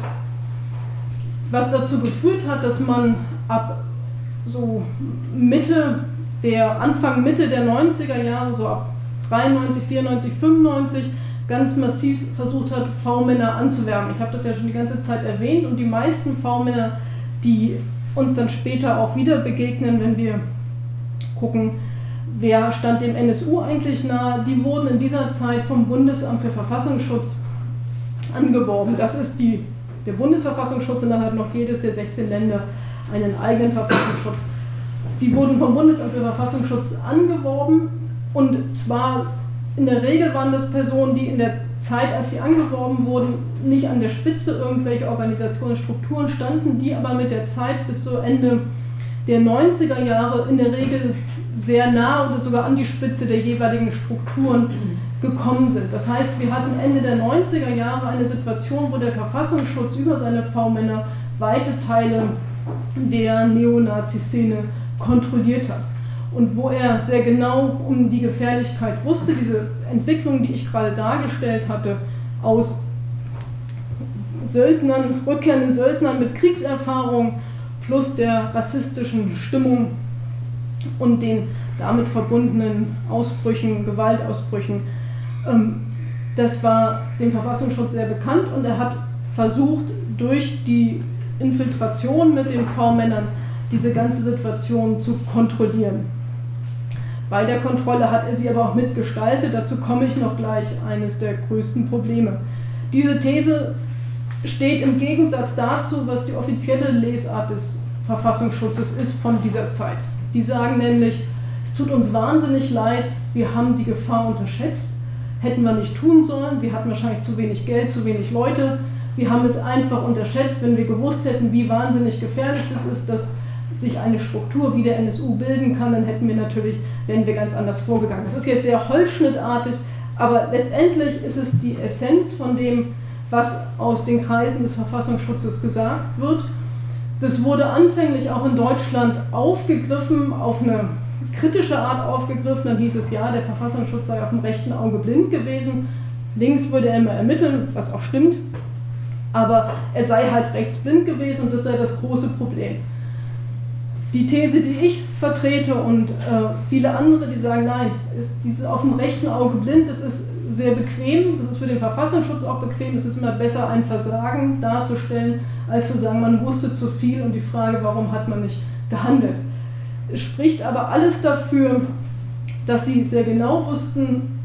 Was dazu geführt hat, dass man ab so Mitte der, Anfang Mitte der 90er Jahre, so ab 93, 94, 95, ganz massiv versucht hat, V-Männer anzuwerben. Ich habe das ja schon die ganze Zeit erwähnt und die meisten V-Männer, die uns dann später auch wieder begegnen, wenn wir gucken, wer stand dem NSU eigentlich nahe, die wurden in dieser Zeit vom Bundesamt für Verfassungsschutz angeworben. Das ist die, der Bundesverfassungsschutz und dann hat noch jedes der 16 Länder einen eigenen Verfassungsschutz. Die wurden vom Bundesamt für Verfassungsschutz angeworben und zwar in der Regel waren das Personen, die in der Zeit, als sie angeworben wurden, nicht an der Spitze irgendwelcher Organisationen, Strukturen standen, die aber mit der Zeit bis so Ende der 90er Jahre in der Regel sehr nah oder sogar an die Spitze der jeweiligen Strukturen gekommen sind. Das heißt, wir hatten Ende der 90er Jahre eine Situation, wo der Verfassungsschutz über seine V-Männer weite Teile der Neonazi-Szene kontrolliert hat und wo er sehr genau um die Gefährlichkeit wusste, diese Entwicklung, die ich gerade dargestellt hatte, aus Söldnern, rückkehrenden Söldnern mit Kriegserfahrung plus der rassistischen Stimmung und den damit verbundenen Ausbrüchen, Gewaltausbrüchen. Ähm, das war dem Verfassungsschutz sehr bekannt und er hat versucht, durch die Infiltration mit den V-Männern diese ganze Situation zu kontrollieren. Bei der Kontrolle hat er sie aber auch mitgestaltet. Dazu komme ich noch gleich, eines der größten Probleme. Diese These steht im Gegensatz dazu, was die offizielle Lesart des Verfassungsschutzes ist von dieser Zeit. Die sagen nämlich, es tut uns wahnsinnig leid, wir haben die Gefahr unterschätzt, hätten wir nicht tun sollen, wir hatten wahrscheinlich zu wenig Geld, zu wenig Leute, wir haben es einfach unterschätzt, wenn wir gewusst hätten, wie wahnsinnig gefährlich es ist, dass sich eine Struktur wie der NSU bilden kann, dann hätten wir natürlich, wären wir ganz anders vorgegangen. Das ist jetzt sehr holzschnittartig, aber letztendlich ist es die Essenz von dem, was aus den Kreisen des Verfassungsschutzes gesagt wird. Das wurde anfänglich auch in Deutschland aufgegriffen, auf eine kritische Art aufgegriffen. Dann hieß es ja, der Verfassungsschutz sei auf dem rechten Auge blind gewesen. Links würde er immer ermitteln, was auch stimmt. Aber er sei halt rechtsblind gewesen und das sei das große Problem die These, die ich vertrete und äh, viele andere, die sagen, nein, ist dieses auf dem rechten Auge blind, das ist sehr bequem, das ist für den Verfassungsschutz auch bequem, es ist immer besser, ein Versagen darzustellen, als zu sagen, man wusste zu viel und die Frage, warum hat man nicht gehandelt. Es spricht aber alles dafür, dass sie sehr genau wussten,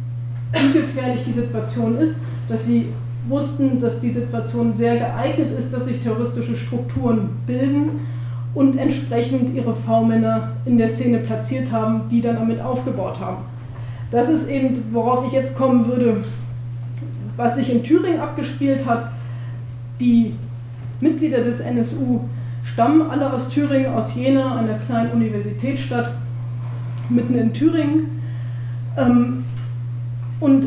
wie gefährlich die Situation ist, dass sie wussten, dass die Situation sehr geeignet ist, dass sich terroristische Strukturen bilden und entsprechend ihre V-Männer in der Szene platziert haben, die dann damit aufgebaut haben. Das ist eben, worauf ich jetzt kommen würde, was sich in Thüringen abgespielt hat. Die Mitglieder des NSU stammen alle aus Thüringen, aus Jena, einer kleinen Universitätsstadt mitten in Thüringen. Ähm, und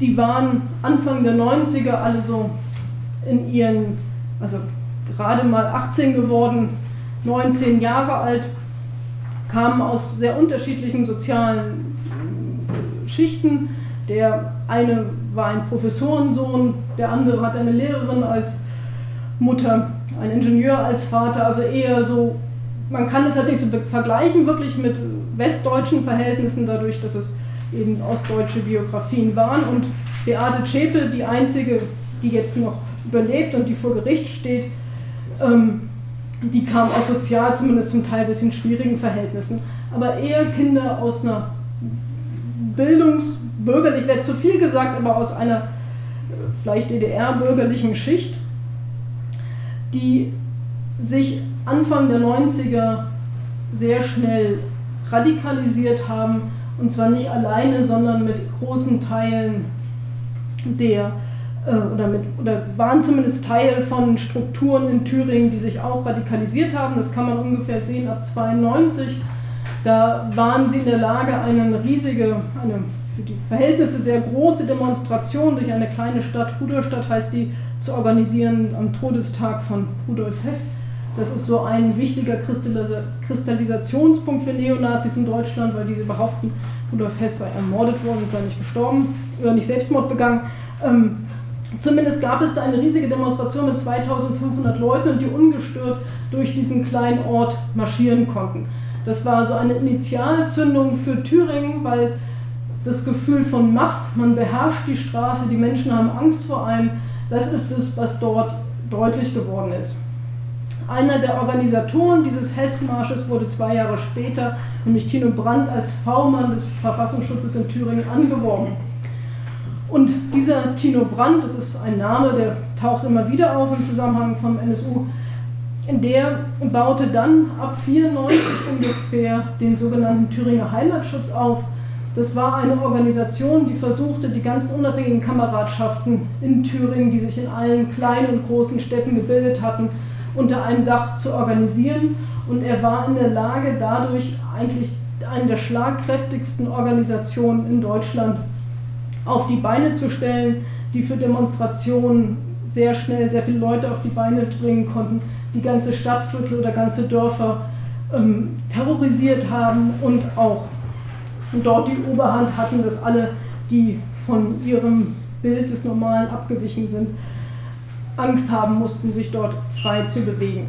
die waren Anfang der 90er alle so in ihren, also gerade mal 18 geworden, 19 Jahre alt, kamen aus sehr unterschiedlichen sozialen Schichten. Der eine war ein Professorensohn, der andere hat eine Lehrerin als Mutter, ein Ingenieur als Vater, also eher so, man kann es halt nicht so vergleichen wirklich mit westdeutschen Verhältnissen, dadurch, dass es eben ostdeutsche Biografien waren. Und Beate Zschäpe, die einzige, die jetzt noch überlebt und die vor Gericht steht, ähm, die kam aus sozial zumindest zum Teil ein bisschen schwierigen Verhältnissen. Aber eher Kinder aus einer bildungsbürgerlich, wäre zu viel gesagt, aber aus einer äh, vielleicht DDR-bürgerlichen Schicht, die sich Anfang der 90er sehr schnell radikalisiert haben und zwar nicht alleine, sondern mit großen Teilen der äh, oder, mit, oder waren zumindest Teil von Strukturen in Thüringen, die sich auch radikalisiert haben. Das kann man ungefähr sehen ab 92. Da waren sie in der Lage, eine riesige, eine für die Verhältnisse sehr große Demonstration durch eine kleine Stadt, Rudolstadt heißt die, zu organisieren am Todestag von Rudolf Hess. Das ist so ein wichtiger Kristallisationspunkt für Neonazis in Deutschland, weil diese behaupten, Rudolf Hess sei ermordet worden und sei nicht gestorben oder nicht Selbstmord begangen. Ähm, zumindest gab es da eine riesige Demonstration mit 2500 Leuten die ungestört durch diesen kleinen Ort marschieren konnten. Das war so eine Initialzündung für Thüringen, weil das Gefühl von Macht, man beherrscht die Straße, die Menschen haben Angst vor einem, das ist es, was dort deutlich geworden ist. Einer der Organisatoren dieses Hessmarsches wurde zwei Jahre später, nämlich Tino Brandt, als V-Mann des Verfassungsschutzes in Thüringen angeworben. Und dieser Tino Brandt, das ist ein Name, der taucht immer wieder auf im Zusammenhang vom NSU, der baute dann ab 94 ungefähr den sogenannten Thüringer Heimatschutz auf. Das war eine Organisation, die versuchte, die ganzen unabhängigen Kameradschaften in Thüringen, die sich in allen kleinen und großen Städten gebildet hatten, unter einem Dach zu organisieren. Und er war in der Lage, dadurch eigentlich eine der schlagkräftigsten Organisationen in Deutschland auf die Beine zu stellen, die für Demonstrationen sehr schnell sehr viele Leute auf die Beine bringen konnten, die ganze Stadtviertel oder ganze Dörfer ähm, terrorisiert haben und auch dort die Oberhand hatten, dass alle, die von ihrem Bild des Normalen abgewichen sind, Angst haben mussten, sich dort frei zu bewegen.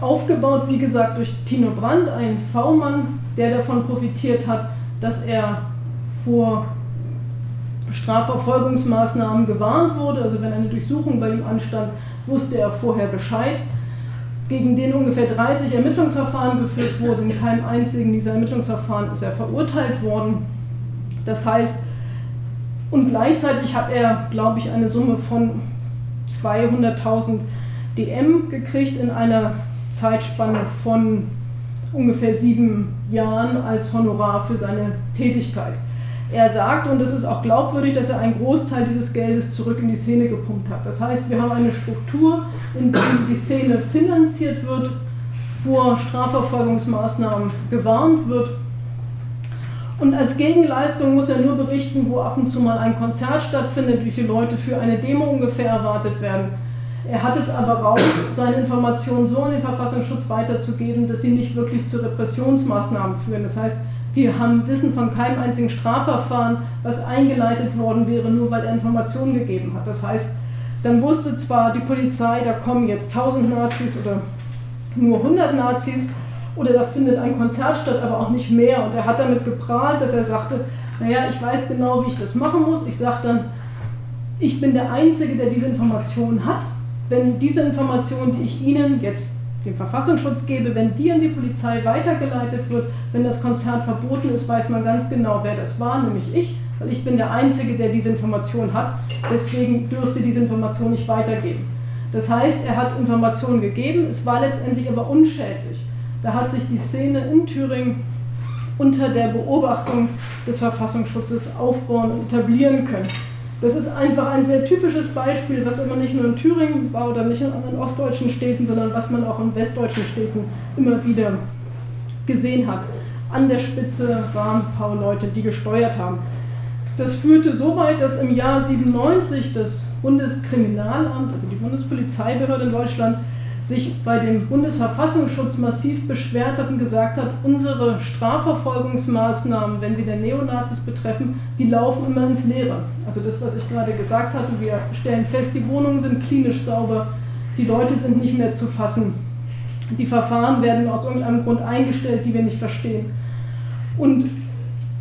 Aufgebaut, wie gesagt, durch Tino Brandt, ein V-Mann, der davon profitiert hat, dass er vor Strafverfolgungsmaßnahmen gewarnt wurde. Also wenn eine Durchsuchung bei ihm anstand, wusste er vorher Bescheid. Gegen den ungefähr 30 Ermittlungsverfahren geführt wurden. In keinem einzigen dieser Ermittlungsverfahren ist er verurteilt worden. Das heißt, und gleichzeitig hat er, glaube ich, eine Summe von 200.000 DM gekriegt in einer Zeitspanne von ungefähr sieben Jahren als Honorar für seine Tätigkeit. Er sagt, und das ist auch glaubwürdig, dass er einen Großteil dieses Geldes zurück in die Szene gepumpt hat. Das heißt, wir haben eine Struktur, in der die Szene finanziert wird, vor Strafverfolgungsmaßnahmen gewarnt wird. Und als Gegenleistung muss er nur berichten, wo ab und zu mal ein Konzert stattfindet, wie viele Leute für eine Demo ungefähr erwartet werden. Er hat es aber raus, seine Informationen so an den Verfassungsschutz weiterzugeben, dass sie nicht wirklich zu Repressionsmaßnahmen führen. Das heißt, wir haben Wissen von keinem einzigen Strafverfahren, was eingeleitet worden wäre, nur weil er Informationen gegeben hat. Das heißt, dann wusste zwar die Polizei, da kommen jetzt 1000 Nazis oder nur 100 Nazis oder da findet ein Konzert statt, aber auch nicht mehr. Und er hat damit geprahlt, dass er sagte, naja, ich weiß genau, wie ich das machen muss. Ich sage dann, ich bin der Einzige, der diese Informationen hat. Wenn diese Information, die ich Ihnen jetzt dem Verfassungsschutz gebe, wenn die an die Polizei weitergeleitet wird, wenn das Konzert verboten ist, weiß man ganz genau, wer das war, nämlich ich, weil ich bin der Einzige, der diese Information hat. Deswegen dürfte diese Information nicht weitergeben. Das heißt, er hat Informationen gegeben, es war letztendlich aber unschädlich. Da hat sich die Szene in Thüringen unter der Beobachtung des Verfassungsschutzes aufbauen und etablieren können. Das ist einfach ein sehr typisches Beispiel, was immer nicht nur in Thüringen war oder nicht in anderen ostdeutschen Städten, sondern was man auch in westdeutschen Städten immer wieder gesehen hat. An der Spitze waren V-Leute, die gesteuert haben. Das führte so weit, dass im Jahr 97 das Bundeskriminalamt, also die Bundespolizeibehörde in Deutschland, sich bei dem Bundesverfassungsschutz massiv beschwert hat und gesagt hat, unsere Strafverfolgungsmaßnahmen, wenn sie der Neonazis betreffen, die laufen immer ins Leere. Also das, was ich gerade gesagt hatte, wir stellen fest, die Wohnungen sind klinisch sauber, die Leute sind nicht mehr zu fassen, die Verfahren werden aus irgendeinem Grund eingestellt, die wir nicht verstehen. Und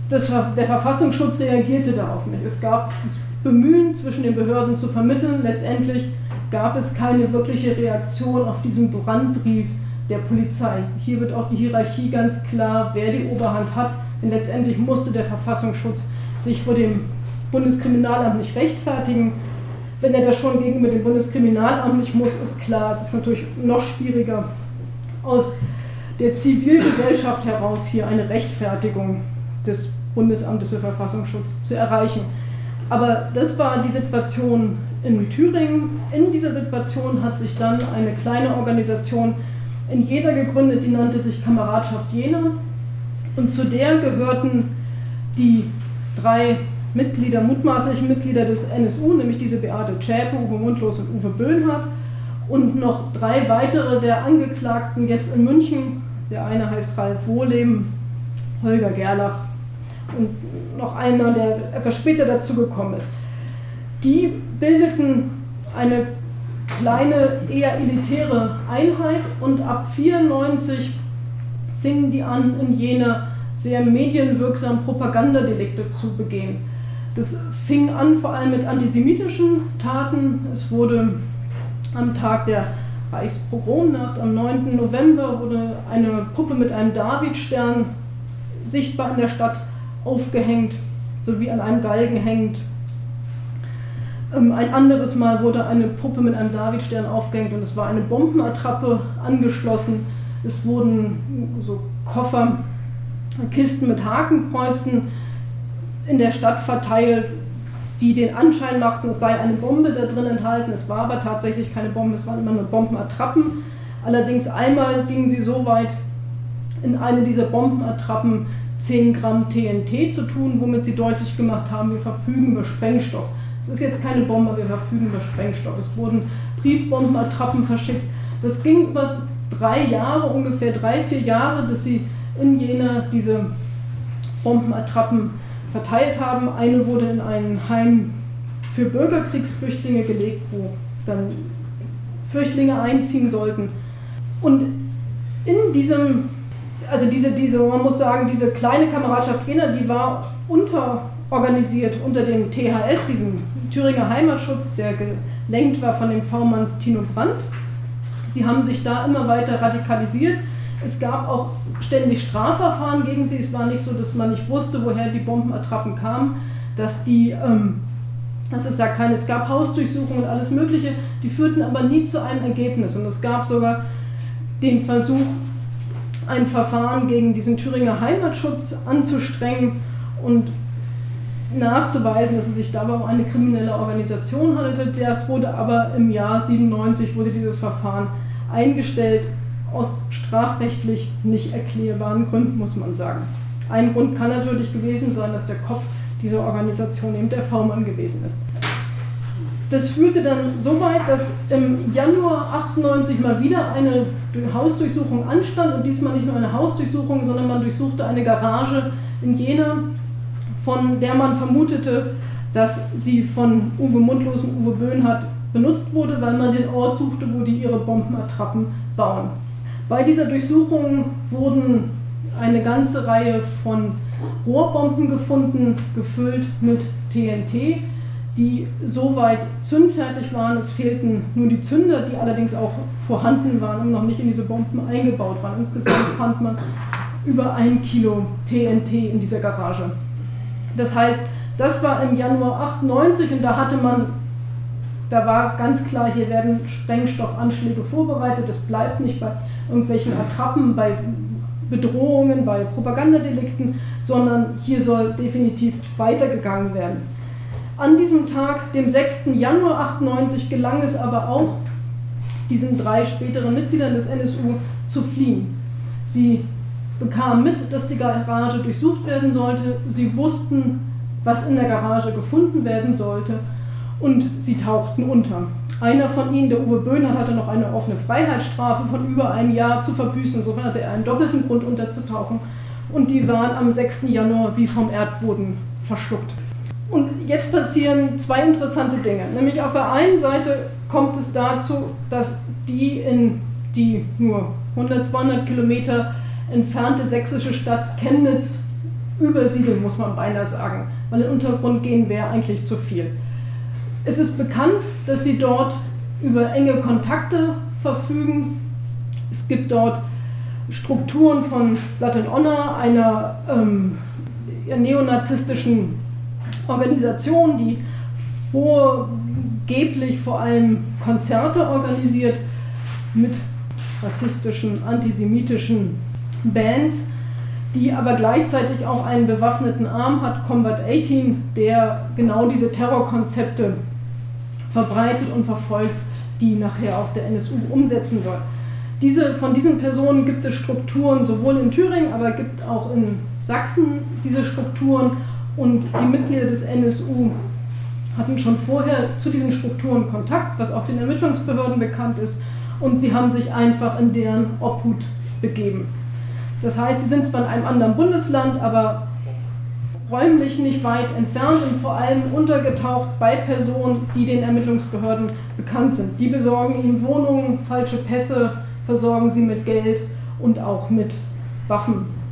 das, der Verfassungsschutz reagierte darauf nicht. Es gab das Bemühen zwischen den Behörden zu vermitteln, letztendlich gab es keine wirkliche Reaktion auf diesen Brandbrief der Polizei. Hier wird auch die Hierarchie ganz klar, wer die Oberhand hat, denn letztendlich musste der Verfassungsschutz sich vor dem Bundeskriminalamt nicht rechtfertigen. Wenn er das schon gegenüber dem Bundeskriminalamt nicht muss, ist klar, es ist natürlich noch schwieriger, aus der Zivilgesellschaft heraus hier eine Rechtfertigung des Bundesamtes für Verfassungsschutz zu erreichen. Aber das war die Situation in Thüringen. In dieser Situation hat sich dann eine kleine Organisation in Jena gegründet, die nannte sich Kameradschaft Jena. Und zu der gehörten die drei Mitglieder, mutmaßlichen Mitglieder des NSU, nämlich diese Beate Zschäpe, Uwe Mundlos und Uwe Böhnhardt. Und noch drei weitere der Angeklagten jetzt in München. Der eine heißt Ralf Wohleben, Holger Gerlach und noch einer, der etwas später dazugekommen ist. Die bildeten eine kleine, eher elitäre Einheit und ab 94 fingen die an, in Jena sehr medienwirksam Propagandadelikte zu begehen. Das fing an vor allem mit antisemitischen Taten. Es wurde am Tag der Reichspogromnacht, am 9. November, wurde eine Puppe mit einem Davidstern sichtbar in der Stadt aufgehängt, sowie an einem Galgen hängend. Ähm, ein anderes Mal wurde eine Puppe mit einem Davidstern aufgehängt und es war eine Bombenattrappe angeschlossen. Es wurden so Koffer, Kisten mit Hakenkreuzen in der Stadt verteilt, die den Anschein machten, es sei eine Bombe da drin enthalten. Es war aber tatsächlich keine Bombe, es waren immer nur Bombenattrappen. Allerdings einmal gingen sie so weit, in eine dieser Bombenattrappen 10 Gramm TNT zu tun, womit sie deutlich gemacht haben, wir verfügen über Sprengstoff. Es ist jetzt keine Bombe, wir verfügen über Sprengstoff. Es wurden Briefbombenattrappen verschickt. Das ging über drei Jahre, ungefähr drei, vier Jahre, dass sie in Jena diese Bombenattrappen verteilt haben. Eine wurde in ein Heim für Bürgerkriegsflüchtlinge gelegt, wo dann Flüchtlinge einziehen sollten. Und in diesem also diese, diese, man muss sagen, diese kleine Kameradschaft Jena, die war unterorganisiert unter dem THS, diesem Thüringer Heimatschutz, der gelenkt war von dem V-Mann Tino Brandt. Sie haben sich da immer weiter radikalisiert. Es gab auch ständig Strafverfahren gegen sie. Es war nicht so, dass man nicht wusste, woher die Bombenattrappen kamen, dass die, ähm, dass es da keine, es gab Hausdurchsuchungen und alles Mögliche, die führten aber nie zu einem Ergebnis. Und es gab sogar den Versuch, ein Verfahren gegen diesen Thüringer Heimatschutz anzustrengen und nachzuweisen, dass es sich dabei um eine kriminelle Organisation handelte. Das wurde aber im Jahr 97 wurde dieses Verfahren eingestellt aus strafrechtlich nicht erklärbaren Gründen, muss man sagen. Ein Grund kann natürlich gewesen sein, dass der Kopf dieser Organisation eben der V-Mann gewesen ist. Das führte dann so weit, dass im Januar 98 mal wieder eine Hausdurchsuchung anstand und diesmal nicht nur eine Hausdurchsuchung, sondern man durchsuchte eine Garage in Jena, von der man vermutete, dass sie von Uwe Mundlos und Uwe Böhnhardt benutzt wurde, weil man den Ort suchte, wo die ihre Bombenattrappen bauen. Bei dieser Durchsuchung wurden eine ganze Reihe von Rohrbomben gefunden, gefüllt mit TNT die soweit zündfertig waren. Es fehlten nur die Zünder, die allerdings auch vorhanden waren und noch nicht in diese Bomben eingebaut waren. Insgesamt fand man über ein Kilo TNT in dieser Garage. Das heißt, das war im Januar 98 und da hatte man, da war ganz klar, hier werden Sprengstoffanschläge vorbereitet. Es bleibt nicht bei irgendwelchen Attrappen, bei Bedrohungen, bei Propagandadelikten, sondern hier soll definitiv weitergegangen werden. An diesem Tag, dem 6. Januar 98, gelang es aber auch, diesen drei späteren Mitgliedern des NSU zu fliehen. Sie bekamen mit, dass die Garage durchsucht werden sollte. Sie wussten was in der Garage gefunden werden sollte und sie tauchten unter. Einer von ihnen, der Uwe Böhnert, hatte noch eine offene Freiheitsstrafe von über einem Jahr zu verbüßen. Insofern hatte er einen doppelten Grund unterzutauchen. Und die waren am 6. Januar wie vom Erdboden verschluckt. Und jetzt passieren zwei interessante Dinge. Nämlich auf der einen Seite kommt es dazu, dass die in die nur 100, 200 Kilometer entfernte sächsische Stadt Chemnitz übersiedeln, muss man beinahe sagen. Weil in den Untergrund gehen wäre eigentlich zu viel. Es ist bekannt, dass sie dort über enge Kontakte verfügen. Es gibt dort Strukturen von Latin Honor, einer ähm, neonazistischen Organisation, die vorgeblich vor allem Konzerte organisiert mit rassistischen, antisemitischen Bands, die aber gleichzeitig auch einen bewaffneten Arm hat, Combat 18, der genau diese Terrorkonzepte verbreitet und verfolgt, die nachher auch der NSU umsetzen soll. Diese, von diesen Personen gibt es Strukturen sowohl in Thüringen, aber gibt auch in Sachsen diese Strukturen und die Mitglieder des NSU hatten schon vorher zu diesen Strukturen Kontakt, was auch den Ermittlungsbehörden bekannt ist, und sie haben sich einfach in deren Obhut begeben. Das heißt, sie sind zwar in einem anderen Bundesland, aber räumlich nicht weit entfernt und vor allem untergetaucht bei Personen, die den Ermittlungsbehörden bekannt sind. Die besorgen ihnen Wohnungen, falsche Pässe, versorgen sie mit Geld und auch mit Waffen.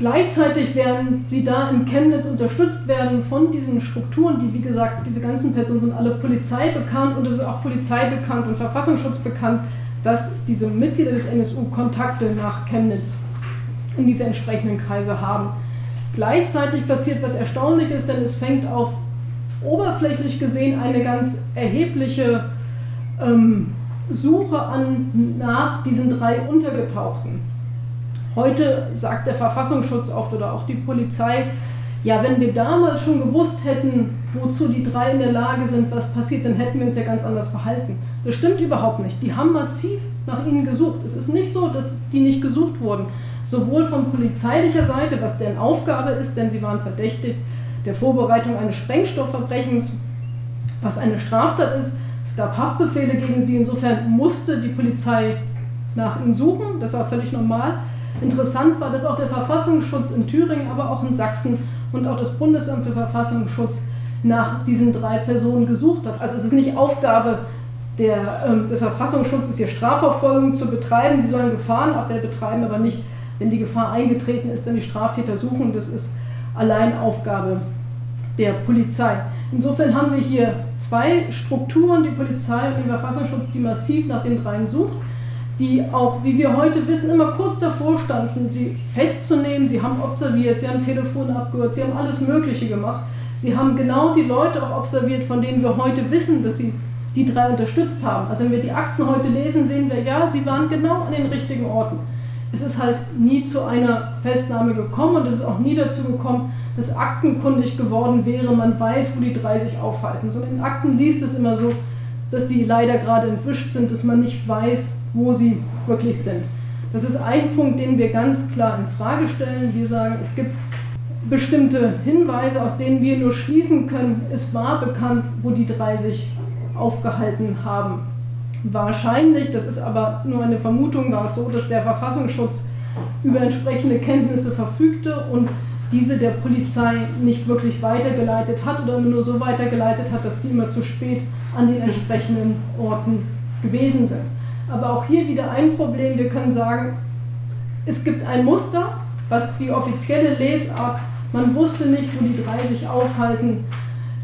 Gleichzeitig werden sie da in Chemnitz unterstützt werden von diesen Strukturen, die wie gesagt, diese ganzen Personen sind alle Polizei bekannt und es ist auch Polizei bekannt und Verfassungsschutz bekannt, dass diese Mitglieder des NSU Kontakte nach Chemnitz in diese entsprechenden Kreise haben. Gleichzeitig passiert was Erstaunliches, denn es fängt auf oberflächlich gesehen eine ganz erhebliche ähm, Suche an nach diesen drei Untergetauchten. Heute sagt der Verfassungsschutz oft oder auch die Polizei, ja, wenn wir damals schon gewusst hätten, wozu die drei in der Lage sind, was passiert, dann hätten wir uns ja ganz anders verhalten. Das stimmt überhaupt nicht. Die haben massiv nach ihnen gesucht. Es ist nicht so, dass die nicht gesucht wurden sowohl von polizeilicher Seite, was deren Aufgabe ist, denn sie waren verdächtigt der Vorbereitung eines Sprengstoffverbrechens, was eine Straftat ist. Es gab Haftbefehle gegen sie, insofern musste die Polizei nach ihnen suchen, das war völlig normal. Interessant war, dass auch der Verfassungsschutz in Thüringen, aber auch in Sachsen und auch das Bundesamt für Verfassungsschutz nach diesen drei Personen gesucht hat. Also es ist nicht Aufgabe der, äh, des Verfassungsschutzes, hier Strafverfolgung zu betreiben. Sie sollen Gefahrenabwehr betreiben, aber nicht wenn die Gefahr eingetreten ist, dann die Straftäter suchen. Das ist allein Aufgabe der Polizei. Insofern haben wir hier zwei Strukturen, die Polizei und den Verfassungsschutz, die massiv nach den dreien sucht, die auch, wie wir heute wissen, immer kurz davor standen, sie festzunehmen. Sie haben observiert, sie haben Telefone abgehört, sie haben alles Mögliche gemacht. Sie haben genau die Leute auch observiert, von denen wir heute wissen, dass sie die drei unterstützt haben. Also wenn wir die Akten heute lesen, sehen wir, ja, sie waren genau an den richtigen Orten es ist halt nie zu einer Festnahme gekommen und es ist auch nie dazu gekommen, dass aktenkundig geworden wäre, man weiß, wo die drei sich aufhalten. Sondern in Akten liest es immer so, dass sie leider gerade entwischt sind, dass man nicht weiß, wo sie wirklich sind. Das ist ein Punkt, den wir ganz klar in Frage stellen. Wir sagen, es gibt bestimmte Hinweise, aus denen wir nur schließen können, es war bekannt, wo die drei sich aufgehalten haben. Wahrscheinlich, das ist aber nur eine Vermutung, war es so, dass der Verfassungsschutz über entsprechende Kenntnisse verfügte und diese der Polizei nicht wirklich weitergeleitet hat oder nur so weitergeleitet hat, dass die immer zu spät an den entsprechenden Orten gewesen sind. Aber auch hier wieder ein Problem. Wir können sagen, es gibt ein Muster, was die offizielle Lesart, man wusste nicht, wo die drei sich aufhalten,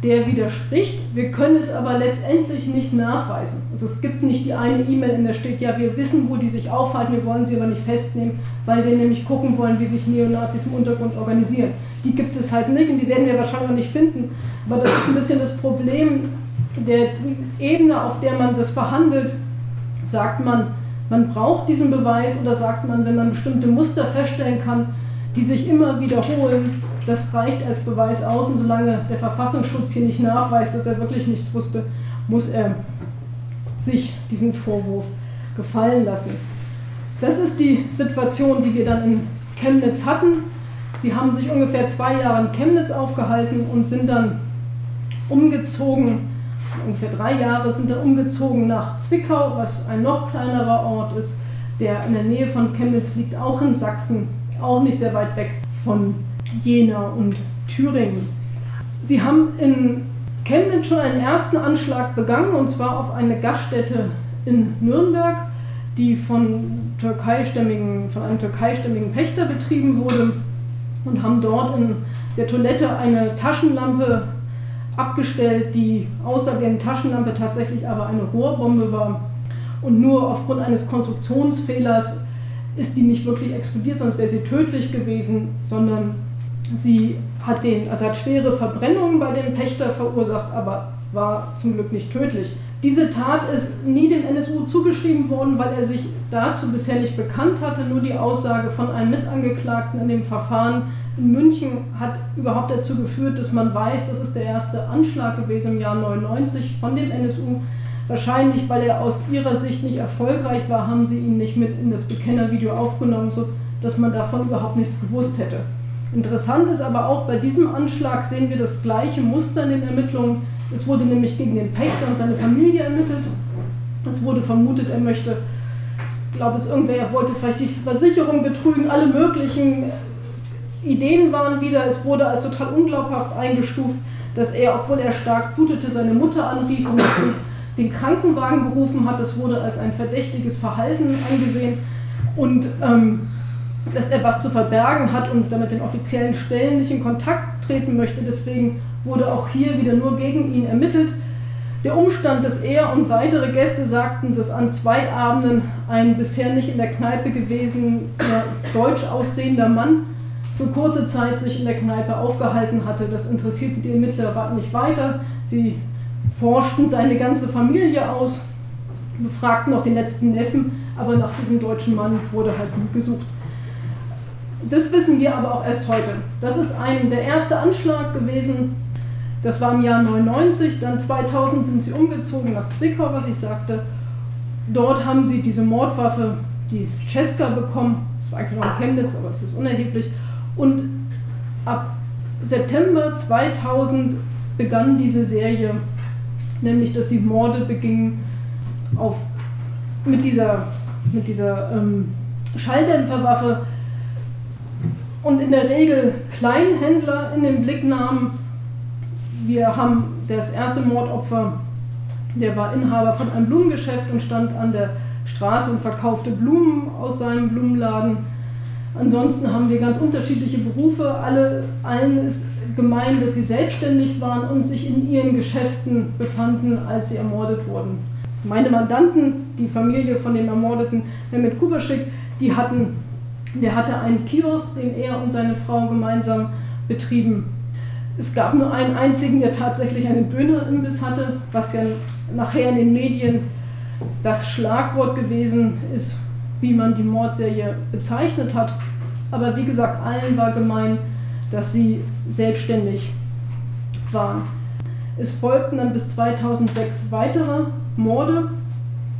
der widerspricht. Wir können es aber letztendlich nicht nachweisen. Also es gibt nicht die eine E-Mail, in der steht, ja, wir wissen, wo die sich aufhalten, wir wollen sie aber nicht festnehmen, weil wir nämlich gucken wollen, wie sich Neonazis im Untergrund organisieren. Die gibt es halt nicht und die werden wir wahrscheinlich auch nicht finden. Aber das ist ein bisschen das Problem der Ebene, auf der man das verhandelt. Sagt man, man braucht diesen Beweis oder sagt man, wenn man bestimmte Muster feststellen kann, die sich immer wiederholen, das reicht als Beweis aus und solange der Verfassungsschutz hier nicht nachweist, dass er wirklich nichts wusste, muss er sich diesen Vorwurf gefallen lassen. Das ist die Situation, die wir dann in Chemnitz hatten. Sie haben sich ungefähr zwei Jahre in Chemnitz aufgehalten und sind dann umgezogen, ungefähr drei Jahre sind dann umgezogen nach Zwickau, was ein noch kleinerer Ort ist, der in der Nähe von Chemnitz liegt, auch in Sachsen, auch nicht sehr weit weg von Jena und Thüringen. Sie haben in Chemnitz schon einen ersten Anschlag begangen, und zwar auf eine Gaststätte in Nürnberg, die von, türkeistämmigen, von einem türkeistämmigen Pächter betrieben wurde und haben dort in der Toilette eine Taschenlampe abgestellt, die außer wie eine Taschenlampe tatsächlich aber eine Rohrbombe war. Und nur aufgrund eines Konstruktionsfehlers ist die nicht wirklich explodiert, sonst wäre sie tödlich gewesen, sondern sie hat, den, also hat schwere Verbrennungen bei dem Pächter verursacht, aber war zum Glück nicht tödlich. Diese Tat ist nie dem NSU zugeschrieben worden, weil er sich dazu bisher nicht bekannt hatte. Nur die Aussage von einem Mitangeklagten in dem Verfahren München hat überhaupt dazu geführt, dass man weiß, das ist der erste Anschlag gewesen im Jahr 99 von dem NSU. Wahrscheinlich, weil er aus ihrer Sicht nicht erfolgreich war, haben sie ihn nicht mit in das Bekennervideo aufgenommen, sodass man davon überhaupt nichts gewusst hätte. Interessant ist aber auch, bei diesem Anschlag sehen wir das gleiche Muster in den Ermittlungen. Es wurde nämlich gegen den Pächter und seine Familie ermittelt. Es wurde vermutet, er möchte, ich glaube, es irgendwer er wollte vielleicht die Versicherung betrügen, alle möglichen Ideen waren wieder. Es wurde als total unglaubhaft eingestuft, dass er, obwohl er stark blutete, seine Mutter anrief und den Krankenwagen gerufen hat. Das wurde als ein verdächtiges Verhalten angesehen. Und ähm, dass er was zu verbergen hat und damit den offiziellen Stellen nicht in Kontakt treten möchte. Deswegen wurde auch hier wieder nur gegen ihn ermittelt. Der Umstand, dass er und weitere Gäste sagten, dass an zwei Abenden ein bisher nicht in der Kneipe gewesen deutsch aussehender Mann für kurze Zeit sich in der Kneipe aufgehalten hatte, das interessierte die Ermittler nicht weiter. Sie forschten seine ganze Familie aus, befragten auch den letzten Neffen, aber nach diesem deutschen Mann wurde halt gesucht. Das wissen wir aber auch erst heute. Das ist ein, der erste Anschlag gewesen, das war im Jahr 99, dann 2000 sind sie umgezogen nach Zwickau, was ich sagte. Dort haben sie diese Mordwaffe, die Cesca, bekommen. Das war eigentlich noch in Chemnitz, aber es ist unerheblich. Und ab September 2000 begann diese Serie, nämlich dass sie Morde begingen auf, mit dieser, mit dieser ähm, Schalldämpferwaffe und in der Regel Kleinhändler in den Blick nahmen. Wir haben das erste Mordopfer, der war Inhaber von einem Blumengeschäft und stand an der Straße und verkaufte Blumen aus seinem Blumenladen. Ansonsten haben wir ganz unterschiedliche Berufe. Alle, allen ist gemein, dass sie selbstständig waren und sich in ihren Geschäften befanden, als sie ermordet wurden. Meine Mandanten, die Familie von dem Ermordeten Mehmet Kubaschik, die hatten, der hatte einen Kiosk, den er und seine Frau gemeinsam betrieben. Es gab nur einen einzigen, der tatsächlich einen Dönerimbiss hatte, was ja nachher in den Medien das Schlagwort gewesen ist, wie man die Mordserie bezeichnet hat. Aber wie gesagt, allen war gemein, dass sie selbstständig waren. Es folgten dann bis 2006 weitere Morde.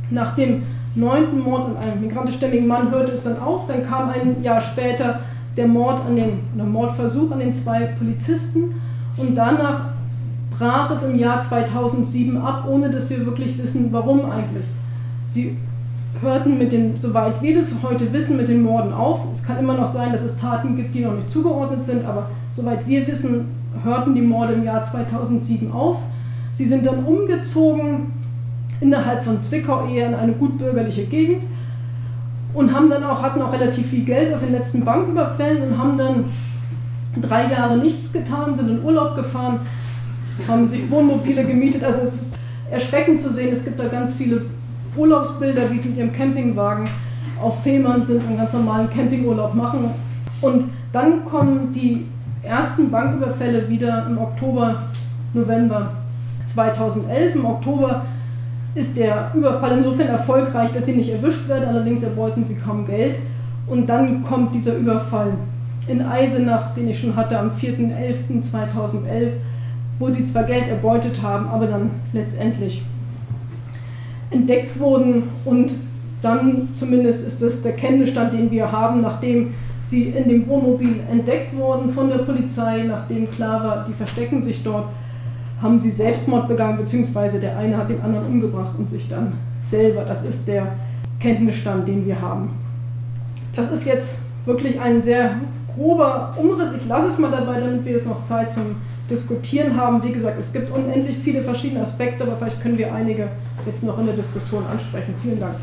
Nach dem neunten Mord an einem migrantischstämmigen Mann hörte es dann auf. Dann kam ein Jahr später der Mord an den, der Mordversuch an den zwei Polizisten. Und danach brach es im Jahr 2007 ab, ohne dass wir wirklich wissen, warum eigentlich. Sie hörten mit den, soweit wir das heute wissen, mit den Morden auf. Es kann immer noch sein, dass es Taten gibt, die noch nicht zugeordnet sind, aber soweit wir wissen, hörten die Morde im Jahr 2007 auf. Sie sind dann umgezogen innerhalb von Zwickau eher in eine gutbürgerliche Gegend und haben dann auch, hatten auch relativ viel Geld aus den letzten Banküberfällen und haben dann drei Jahre nichts getan, sind in Urlaub gefahren, haben sich Wohnmobile gemietet. Also es ist erschreckend zu sehen, es gibt da ganz viele Urlaubsbilder, wie sie mit ihrem Campingwagen auf Fehmarn sind und ganz normalen Campingurlaub machen. Und dann kommen die ersten Banküberfälle wieder im Oktober, November 2011. Im Oktober ist der Überfall insofern erfolgreich, dass sie nicht erwischt werden, allerdings erbeuten sie kaum Geld. Und dann kommt dieser Überfall in Eisenach, den ich schon hatte, am 4.11.2011, wo sie zwar Geld erbeutet haben, aber dann letztendlich entdeckt wurden und dann zumindest ist das der Kenntnisstand, den wir haben, nachdem sie in dem Wohnmobil entdeckt worden von der Polizei, nachdem klar war, die verstecken sich dort, haben sie Selbstmord begangen, beziehungsweise der eine hat den anderen umgebracht und sich dann selber. Das ist der Kenntnisstand, den wir haben. Das ist jetzt wirklich ein sehr grober Umriss. Ich lasse es mal dabei, damit wir jetzt noch Zeit zum Diskutieren haben. Wie gesagt, es gibt unendlich viele verschiedene Aspekte, aber vielleicht können wir einige jetzt noch in der Diskussion ansprechen. Vielen Dank.